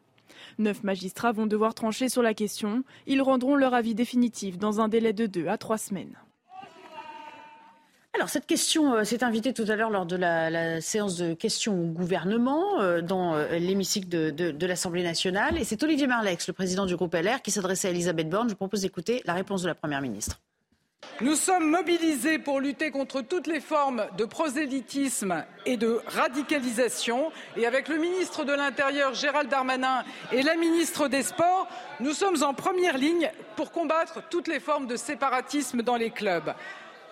Neuf magistrats vont devoir trancher sur la question. Ils rendront leur avis définitif dans un délai de deux à trois semaines. Alors cette question euh, s'est invitée tout à l'heure lors de la, séance de questions au gouvernement euh, dans euh, l'hémicycle de, l'Assemblée nationale. Et c'est Olivier Marlex, le président du groupe LR, qui s'adressait à Elisabeth Borne. Je propose d'écouter la réponse de la Première ministre. Nous sommes mobilisés pour lutter contre toutes les formes de prosélytisme et de radicalisation. Et avec le ministre de l'Intérieur, Gérald Darmanin, et la ministre des Sports, nous sommes en première ligne pour combattre toutes les formes de séparatisme dans les clubs.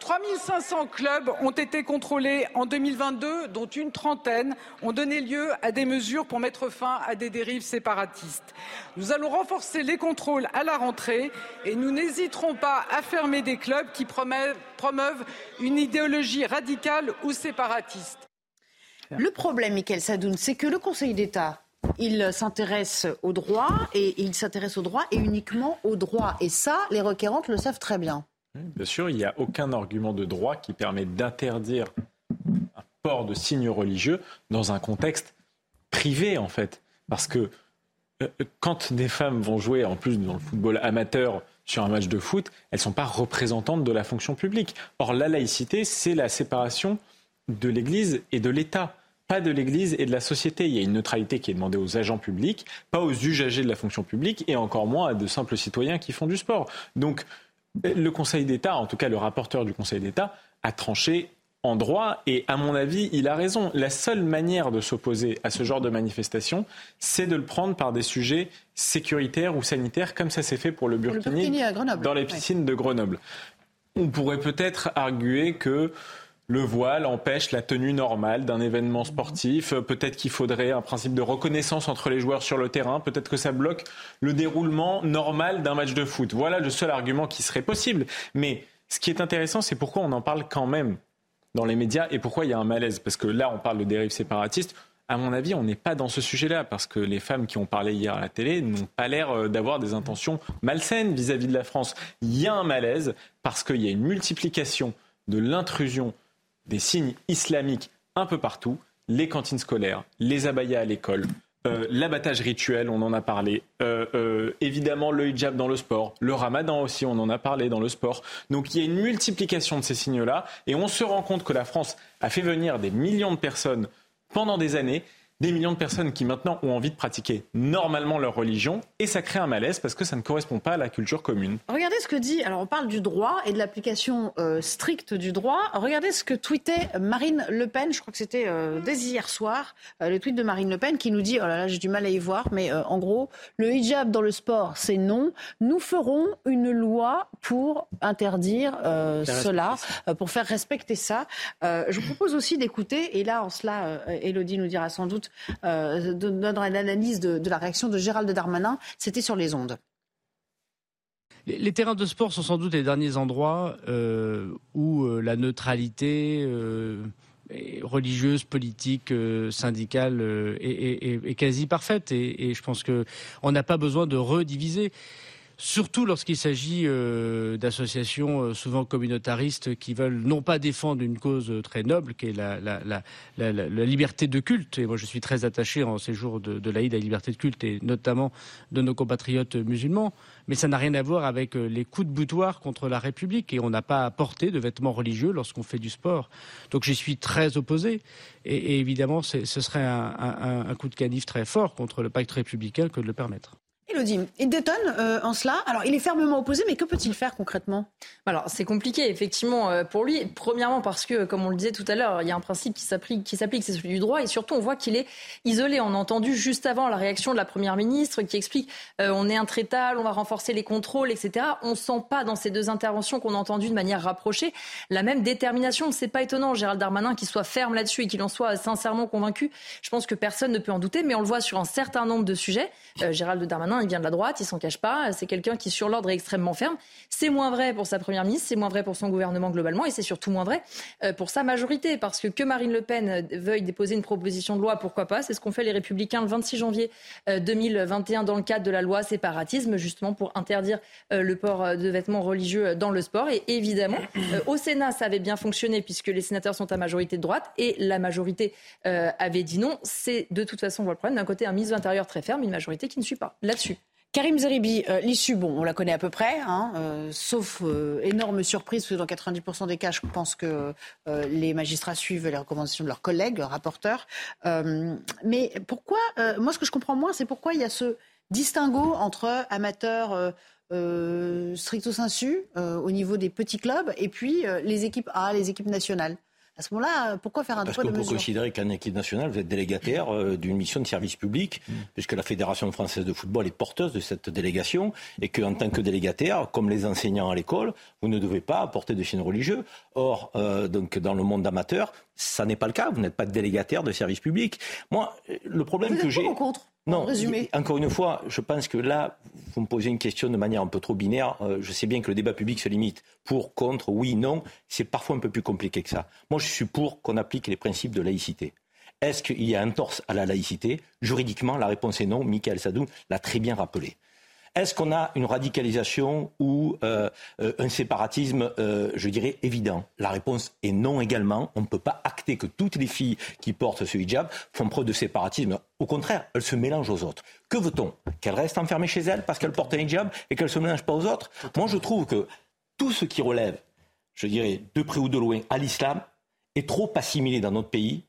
3500 clubs ont été contrôlés en 2022, dont une trentaine ont donné lieu à des mesures pour mettre fin à des dérives séparatistes. Nous allons renforcer les contrôles à la rentrée et nous n'hésiterons pas à fermer des clubs qui promeuvent une idéologie radicale ou séparatiste. Le problème, Michael Sadoun, c'est que le Conseil d'État il s'intéresse au droit et il s'intéresse au droit et uniquement au droit. Et ça, les requérantes le savent très bien. Bien sûr, il n'y a aucun argument de droit qui permet d'interdire un port de signes religieux dans un contexte privé, en fait. Parce que euh, quand des femmes vont jouer, en plus dans le football amateur, sur un match de foot, elles ne sont pas représentantes de la fonction publique. Or, la laïcité, c'est la séparation de l'Église et de l'État pas de l'Église et de la société. Il y a une neutralité qui est demandée aux agents publics, pas aux usagers de la fonction publique et encore moins à de simples citoyens qui font du sport. Donc le Conseil d'État, en tout cas le rapporteur du Conseil d'État, a tranché en droit et à mon avis, il a raison. La seule manière de s'opposer à ce genre de manifestation, c'est de le prendre par des sujets sécuritaires ou sanitaires, comme ça s'est fait pour le Burkini, dans les piscines de Grenoble. On pourrait peut-être arguer que le voile empêche la tenue normale d'un événement sportif. Peut-être qu'il faudrait un principe de reconnaissance entre les joueurs sur le terrain. Peut-être que ça bloque le déroulement normal d'un match de foot. Voilà le seul argument qui serait possible. Mais ce qui est intéressant, c'est pourquoi on en parle quand même dans les médias et pourquoi il y a un malaise. Parce que là, on parle de dérives séparatistes. À mon avis, on n'est pas dans ce sujet-là, parce que les femmes qui ont parlé hier à la télé n'ont pas l'air euh, d'avoir des intentions malsaines vis-à-vis -vis de la France. Il y a un malaise, parce qu'il y a une multiplication de l'intrusion des signes islamiques un peu partout, les cantines scolaires, les abayas à l'école, euh, l'abattage rituel, on en a parlé. Euh, euh, évidemment, le hijab dans le sport. Le ramadan aussi, on en a parlé dans le sport. Donc il y a une multiplication de ces signes-là. Et on se rend compte que la France a fait venir des millions de personnes pendant des années des millions de personnes qui maintenant ont envie de pratiquer normalement leur religion et ça crée un malaise parce que ça ne correspond pas à la culture commune. Regardez ce que dit, alors on parle du droit et de l'application euh, stricte du droit. Regardez ce que tweetait Marine Le Pen, je crois que c'était euh, dès hier soir, euh, le tweet de Marine Le Pen qui nous dit, oh là là j'ai du mal à y voir, mais en gros, le hijab dans le sport c'est non. Nous ferons une loi pour interdire cela, pour faire respecter ça. je vous propose aussi d'écouter, et là en cela, Elodie nous dira sans doute euh, dans l'analyse de, la réaction de Gérald Darmanin, c'était sur les ondes. Les, terrains de sport sont sans doute les derniers endroits euh, où euh, la neutralité religieuse, politique, syndicale est, quasi parfaite. Et je pense qu'on n'a pas besoin de rediviser. Surtout lorsqu'il s'agit euh, d'associations euh, souvent communautaristes qui veulent non pas défendre une cause très noble, qui est la, liberté de culte. Et moi, je suis très attaché en ces jours de, de l'Aïd à la liberté de culte, et notamment de nos compatriotes musulmans. Mais ça n'a rien à voir avec euh, les coups de boutoir contre la République. Et on n'a pas à porter de vêtements religieux lorsqu'on fait du sport. Donc j'y suis très opposé. Et, évidemment, ce serait un, un, un coup de canif très fort contre le pacte républicain que de le permettre. Elodie, il détonne euh, en cela. Alors, il est fermement opposé, mais que peut-il faire concrètement? Alors, c'est compliqué, effectivement, euh, pour lui. Premièrement, parce que, comme on le disait tout à l'heure, il y a un principe qui s'applique, c'est celui du droit. Et surtout, on voit qu'il est isolé. On a entendu juste avant la réaction de la première ministre qui explique euh, on est intraitable, on va renforcer les contrôles, etc. On sent pas dans ces deux interventions qu'on a entendues de manière rapprochée la même détermination. C'est pas étonnant, Gérald Darmanin, qui soit ferme là-dessus et qu'il en soit sincèrement convaincu. Je pense que personne ne peut en douter, mais on le voit sur un certain nombre de sujets. Gérald Darmanin, il vient de la droite, il s'en cache pas. C'est quelqu'un qui, sur l'ordre, est extrêmement ferme. C'est moins vrai pour sa première ministre, c'est moins vrai pour son gouvernement globalement, et c'est surtout moins vrai euh, pour sa majorité. Parce que que Marine Le Pen euh, veuille déposer une proposition de loi, pourquoi pas C'est ce qu'ont fait les Républicains le 26 janvier 2021 euh, dans le cadre de la loi séparatisme, justement pour interdire le port de vêtements religieux dans le sport. Et évidemment, au Sénat, ça avait bien fonctionné puisque les sénateurs sont à majorité de droite et la majorité avait dit non. C'est de toute façon, on voit le problème. D'un côté, un ministre de l'Intérieur très ferme, une majorité qui ne suit pas là-dessus. Karim Zeribi, euh, l'issue, bon, on la connaît à peu près, hein, euh, sauf euh, énorme surprise, parce que dans 90% des cas, je pense que les magistrats suivent les recommandations de leurs collègues, rapporteurs. mais pourquoi, moi ce que je comprends moins, c'est pourquoi il y a ce distinguo entre amateurs stricto sensu au niveau des petits clubs et puis les équipes A, les équipes nationales. À ce moment-là, pourquoi faire un Parce droit que de mesure considérer qu'en équipe nationale, vous êtes délégataire euh, d'une mission de service public, Mm. puisque la Fédération française de football est porteuse de cette délégation, et qu'en tant que délégataire, comme les enseignants à l'école, vous ne devez pas apporter de signes religieux. Or, euh, donc, dans le monde amateur, ça n'est pas le cas. Vous n'êtes pas délégataire de service public. Moi, euh, le problème Vous que j'ai. contre? Non, résumé. encore une fois, je pense que là, vous me posez une question de manière un peu trop binaire. Euh, je sais bien que le débat public se limite pour, contre, oui, non. C'est parfois un peu plus compliqué que ça. Moi, je suis pour qu'on applique les principes de laïcité. Est-ce qu'il y a un torse à la laïcité? Juridiquement, la réponse est non. Michael Sadou l'a très bien rappelé. Est-ce qu'on a une radicalisation ou euh, euh, un séparatisme, euh, je dirais, évident? La réponse est non également. On ne peut pas acter que toutes les filles qui portent ce hijab font preuve de séparatisme. Au contraire, elles se mélangent aux autres. Que veut-on? Qu'elles restent enfermées chez elles parce qu'elles portent un hijab et qu'elles ne se mélangent pas aux autres? Moi, je trouve que tout ce qui relève, je dirais, de près ou de loin, à l'islam, est trop assimilé dans notre pays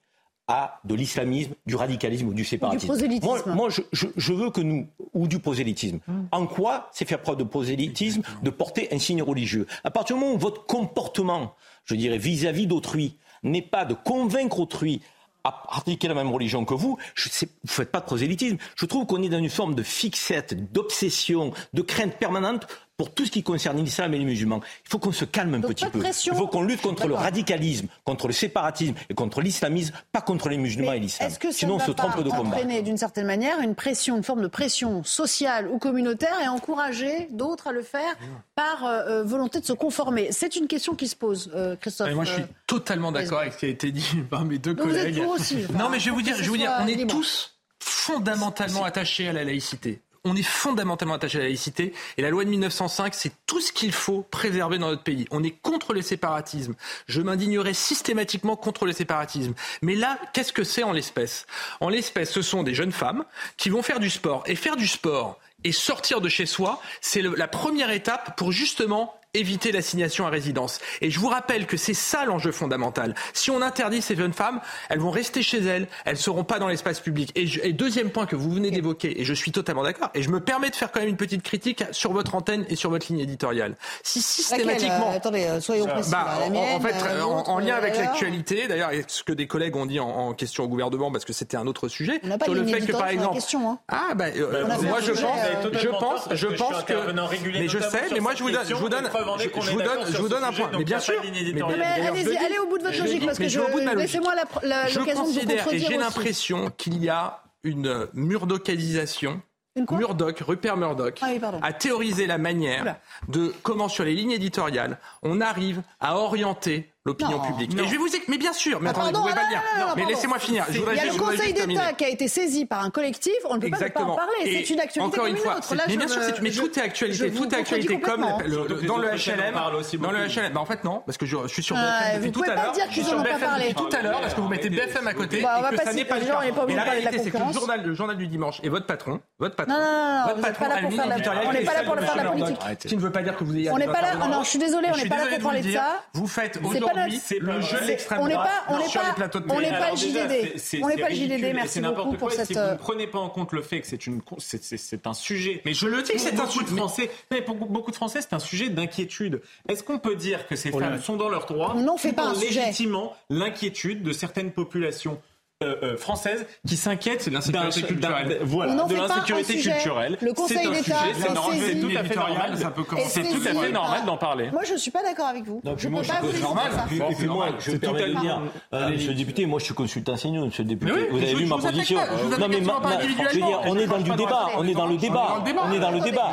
à de l'islamisme, du radicalisme ou du séparatisme. prosélytisme. Moi, moi, je, je- je veux que nous, ou du prosélytisme. En quoi c'est faire preuve de prosélytisme de porter un signe religieux? À partir du moment où votre comportement, je dirais, vis-à-vis d'autrui, n'est pas de convaincre autrui à pratiquer la même religion que vous, je sais, vous faites pas de prosélytisme. Je trouve qu'on est dans une forme de fixette, d'obsession, de crainte permanente pour tout ce qui concerne l'islam et les musulmans. Il faut qu'on se calme un Donc, petit peu. pression. Il faut qu'on lutte contre le radicalisme, contre le séparatisme et contre l'islamisme, pas contre les musulmans et l'islam. Est-ce que ça Sinon, on ne va se trompe pas de combat. entraîner d'une certaine manière une pression, une forme de pression sociale ou communautaire et encourager d'autres à le faire par euh, euh, volonté de se conformer? C'est une question qui se pose, euh, Christophe. Et moi, je suis totalement d'accord avec ce qui a été dit [LAUGHS] par mes deux Donc vous êtes collègues. aussi, non, mais je vais vous dire, je vais vous dire, on est libre. tous fondamentalement attachés à la laïcité. On est fondamentalement attachés à la laïcité et la loi de 1905, c'est tout ce qu'il faut préserver dans notre pays. On est contre le séparatisme. Je m'indignerai systématiquement contre le séparatisme. Mais là, qu'est-ce que c'est en l'espèce? En l'espèce, ce sont des jeunes femmes qui vont faire du sport. Et faire du sport et sortir de chez soi, c'est la première étape pour justement éviter l'assignation à résidence. Et je vous rappelle que c'est ça l'enjeu fondamental. Si on interdit ces jeunes femmes, elles vont rester chez elles, elles seront pas dans l'espace public. Et, je- et deuxième point que vous venez d'évoquer, et je suis totalement d'accord, et je me permets de faire quand même une petite critique sur votre antenne et sur votre ligne éditoriale. Si systématiquement... Laquelle, euh, attendez, euh, soyons précis. Bah, là. La en- fait, euh, en, lien euh, avec l'actualité, d'ailleurs, et ce que des collègues ont dit en, en question au gouvernement, parce que c'était un autre sujet, On n'a pas sur le fait que par exemple, question, hein. ah bah, euh, moi je pense, euh, je pense, je je pense que, mais je sais, mais moi cette je vous donne, je vous donne, je, vous je vous un point, mais bien sûr. allez-y, dis. allez au bout de votre logique, parce que je- vais au bout de ma logique. laissez-moi l'occasion de vous considère, et contredire j'ai l'impression qu'il y a une murdocalisation. Murdoch, Rupert Murdoch, Ah oui, a théorisé la manière Oula. de comment sur les lignes éditoriales on arrive à orienter l'opinion publique. Non. Et je vais vous mais bien sûr, mais ah attendez, pardon, vous ne pouvez ah pas non, le dire. Non, mais laissez-moi finir. Je voudrais Il y a juste, le Conseil d'État qui a été saisi par un collectif, on ne peut Exactement. pas en parler. C'est une actualité encore une, comme une fois, autre. Là, mais bien me, sûr, mais tout est actualité, tout est actualité comme le, dans le HLM. Dans le HLM, bah en fait non, parce que je, suis sur BFM depuis tout à l'heure. Je suis sur BFM depuis tout à l'heure, parce que vous mettez BFM à côté bah, et que ça n'est pas le cas. Mais la réalité, c'est que le journal du dimanche et votre patron, votre patron, votre patron. On n'est pas là pour faire de la politique. Ce qui ne veut pas dire que vous ayez. On n'est pas là. Non, je suis désolé, on n'est pas là pour parler de ça. Vous faites aujourd'hui c'est le jeu de l'extrême On n'est pas, on n'est pas, pas le JDD. On n'est pas le JDD. Merci beaucoup pour cette. Vous ne prenez pas en compte le fait que c'est un sujet. Mais je le dis que c'est un sujet français. Mais pour beaucoup de Français, c'est un sujet d'inquiétude. Est-ce qu'on peut dire que ces femmes sont dans leur droit On n'en fait pas un légitimement l'inquiétude de certaines populations euh, française qui s'inquiète culturelle. Voilà, de l'insécurité culturelle. Le Conseil d'État c'est tout à fait normal. C'est tout à fait normal d'en parler? Moi, je ne suis pas d'accord avec vous. Non, je ne peux pas vous normal. Ça. Et puis moi, je de dire, euh, monsieur le député, moi, je suis consultant senior, monsieur le député. Vous avez vu ma position. Non, mais on est dans du débat. On est dans le débat. On est dans le débat.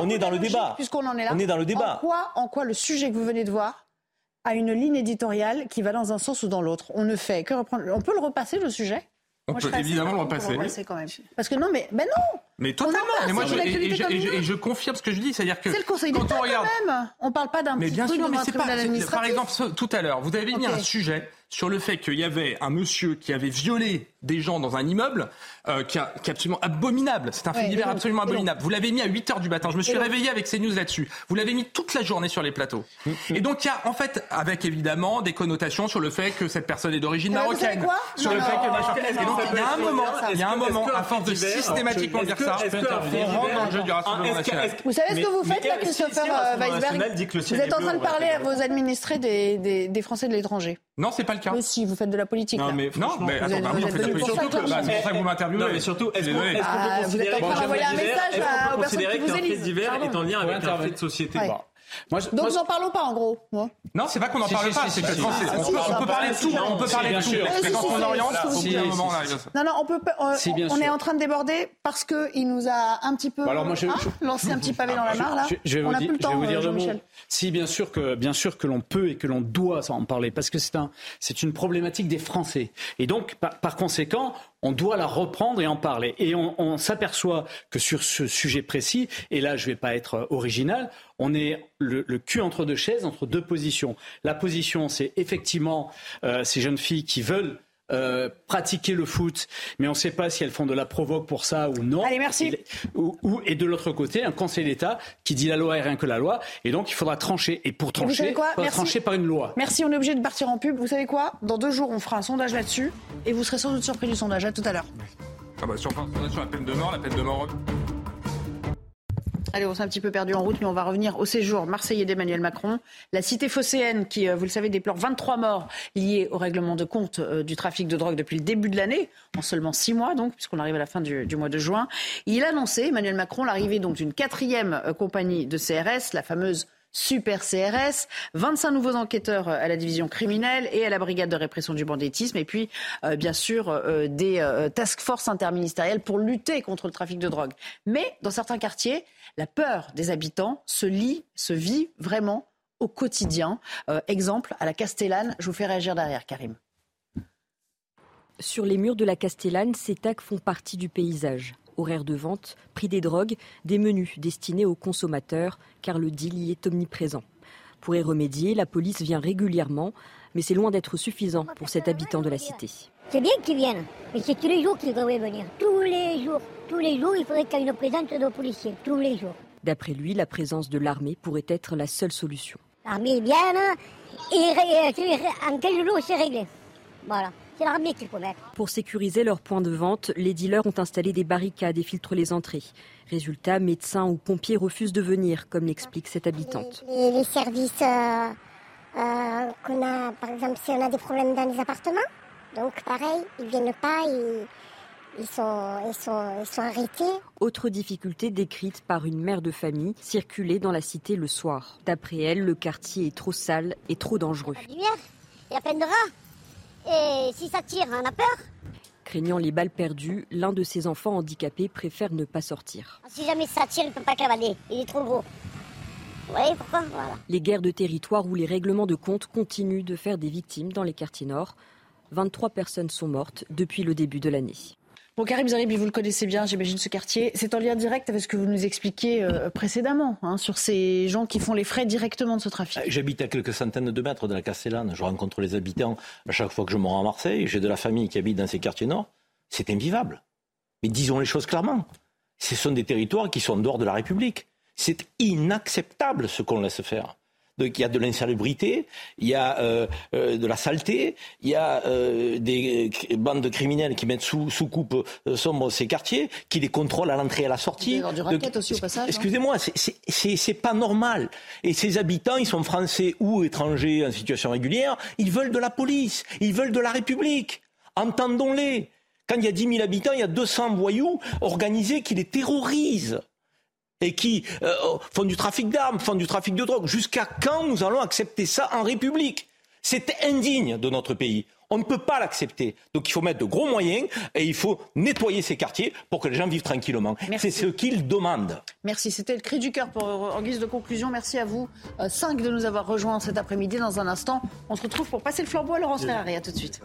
On est dans le débat. Puisqu'on en est là. On est dans le débat. En quoi le sujet que vous venez de voir à une ligne éditoriale qui va dans un sens ou dans l'autre. On ne fait que reprendre. On peut le repasser le sujet? On peut évidemment le repasser. Parce que non, mais ben non. Mais totalement. Moi, et, je, confirme ce que je dis, c'est-à-dire que le Conseil quand on regarde, quand même. on parle pas d'un. Mais bien sûr, mais c'est pas. Par exemple, tout à l'heure, vous avez mis un sujet sur le fait qu'il y avait un monsieur qui avait violé des gens dans un immeuble, euh, qui, est absolument abominable. C'est un fait ouais, divers absolument abominable. Vous l'avez mis à 8 heures du matin. Je me suis réveillé avec ces news là-dessus. Vous l'avez mis toute la journée sur les plateaux. Et donc il y a, en fait, avec évidemment des connotations sur le fait que cette personne est d'origine marocaine, quoi? Sur le fait que non, Et donc il y a un moment, il y a un moment, à force de systématiquement dire ça, on rentre dans le jeu du rassemblement national. Vous savez ce que vous faites là, Christopher Weisberg? Vous êtes en train de parler à vos administrés des Français de l'étranger. Non, c'est pas le Jacques. Hein. Mais si, vous faites de la politique. Non, mais, non, mais attends, bah, oui, on fait de la politique. Surtout que, bah, c'est pour ça que vous m'interviewez. Non, mais surtout, est-ce qu'on peut ah, considérer que un message aux personnes qui vous élisent est en lien avec un fait de société donc moi, n'en parlons pas en gros. Moi. Non, c'est pas qu'on en parle pas. On, peut parler de tout. Euh, on peut parler de tout. Quand on oriente, on est en train de déborder parce que il nous a un petit peu hein, lancé un petit pavé dans la mare là. Je, vais vous, euh, dire le mot. Si bien sûr que bien sûr que l'on peut et que l'on doit en parler parce que c'est un c'est une problématique des Français et donc par conséquent on doit la reprendre et en parler. Et on, s'aperçoit que sur ce sujet précis, et là je ne vais pas être euh, original, on est le, cul entre deux chaises, entre deux positions. La position, c'est effectivement euh, ces jeunes filles qui veulent euh, pratiquer le foot, mais on ne sait pas si elles font de la provoque pour ça ou non. Allez, merci. Ou, et de l'autre côté, un conseil d'État qui dit la loi et rien que la loi. Et donc, il faudra trancher. Et pour trancher, il faudra trancher par une loi. Merci, on est obligé de partir en pub. Vous savez quoi Dans deux jours, on fera un sondage là-dessus. Et vous serez sans doute surpris du sondage. À tout à l'heure. Ah bah, si on fait un sondage sur la peine de mort, la peine de mort. Allez, on s'est un petit peu perdu en route, mais on va revenir au séjour marseillais d'Emmanuel Macron. La cité phocéenne qui, euh, vous le savez, déplore 23 morts liés au règlement de compte euh, du trafic de drogue depuis le début de l'année, en seulement 6 mois donc, puisqu'on arrive à la fin du, mois de juin. Il a annoncé, Emmanuel Macron, l'arrivée donc d'une quatrième euh, compagnie de CRS, la fameuse Super CRS, 25 nouveaux enquêteurs à la division criminelle et à la brigade de répression du banditisme, et puis bien sûr des task force interministérielles pour lutter contre le trafic de drogue. Mais dans certains quartiers, la peur des habitants se lie, se vit vraiment au quotidien. Euh, exemple, à la Castellane, je vous fais réagir derrière, Karim. Sur les murs de la Castellane, ces tags font partie du paysage. Horaires de vente, prix des drogues, des menus destinés aux consommateurs, car le deal y est omniprésent. Pour y remédier, la police vient régulièrement, mais c'est loin d'être suffisant pour cet habitant de la cité. C'est bien qu'ils viennent, mais c'est tous les jours qu'ils devraient venir. Tous les jours tous les jours, il faudrait qu'il y ait une présence de policiers, tous les jours. D'après lui, la présence de l'armée pourrait être la seule solution. L'armée bien, hein, et, euh, en 15 jours, c'est réglé. Voilà. C'est l'armée qu'il faut mettre. Pour sécuriser leur point de vente, les dealers ont installé des barricades et filtrent les entrées. Résultat, médecins ou pompiers refusent de venir, comme l'explique cette habitante. Les, les, services euh, euh, qu'on a, par exemple, si on a des problèmes dans les appartements, donc pareil, ils ne viennent pas, ils, sont, ils, sont, ils sont arrêtés. Autre difficulté décrite par une mère de famille, circuler dans la cité le soir. D'après elle, le quartier est trop sale et trop dangereux. Lumière, il y a plein de rats. Et si ça tire, on a peur. Craignant les balles perdues, l'un de ses enfants handicapés préfère ne pas sortir. Si jamais ça tire, il ne peut pas cavaler. Il est trop gros. Oui, pourquoi? Voilà. Les guerres de territoire ou les règlements de compte continuent de faire des victimes dans les quartiers nord. 23 personnes sont mortes depuis le début de l'année. Bon, Karim Zaribi, vous le connaissez bien, j'imagine, ce quartier. C'est en lien direct avec ce que vous nous expliquiez euh, précédemment, hein, sur ces gens qui font les frais directement de ce trafic. Euh, J'habite à quelques centaines de mètres de la Castellane. Je rencontre les habitants à chaque fois que je me rends à Marseille. J'ai de la famille qui habite dans ces quartiers nord. C'est invivable. Mais disons les choses clairement. Ce sont des territoires qui sont en dehors de la République. C'est inacceptable ce qu'on laisse faire. Donc il y a de l'insalubrité, il y a euh, euh, de la saleté, il y a euh, des euh, bandes de criminels qui mettent sous, sous coupe euh, sombre ces quartiers, qui les contrôlent à l'entrée et à la sortie. Il y a du racket Donc, aussi au passage. Excusez-moi, c'est pas normal. Et ces habitants, ils sont français ou étrangers en situation régulière, ils veulent de la police, ils veulent de la République. Entendons-les. Quand il y a 10 000 habitants, il y a 200 voyous organisés qui les terrorisent et qui euh, font du trafic d'armes, font du trafic de drogue. Jusqu'à quand nous allons accepter ça en République? C'est indigne de notre pays. On ne peut pas l'accepter. Donc il faut mettre de gros moyens et il faut nettoyer ces quartiers pour que les gens vivent tranquillement. C'est ce qu'ils demandent. Merci, c'était le cri du cœur pour, en guise de conclusion. Merci à vous, euh, cinq, de nous avoir rejoints cet après-midi. Dans un instant, on se retrouve pour passer le flambeau à Laurence Ferrari. À tout de suite.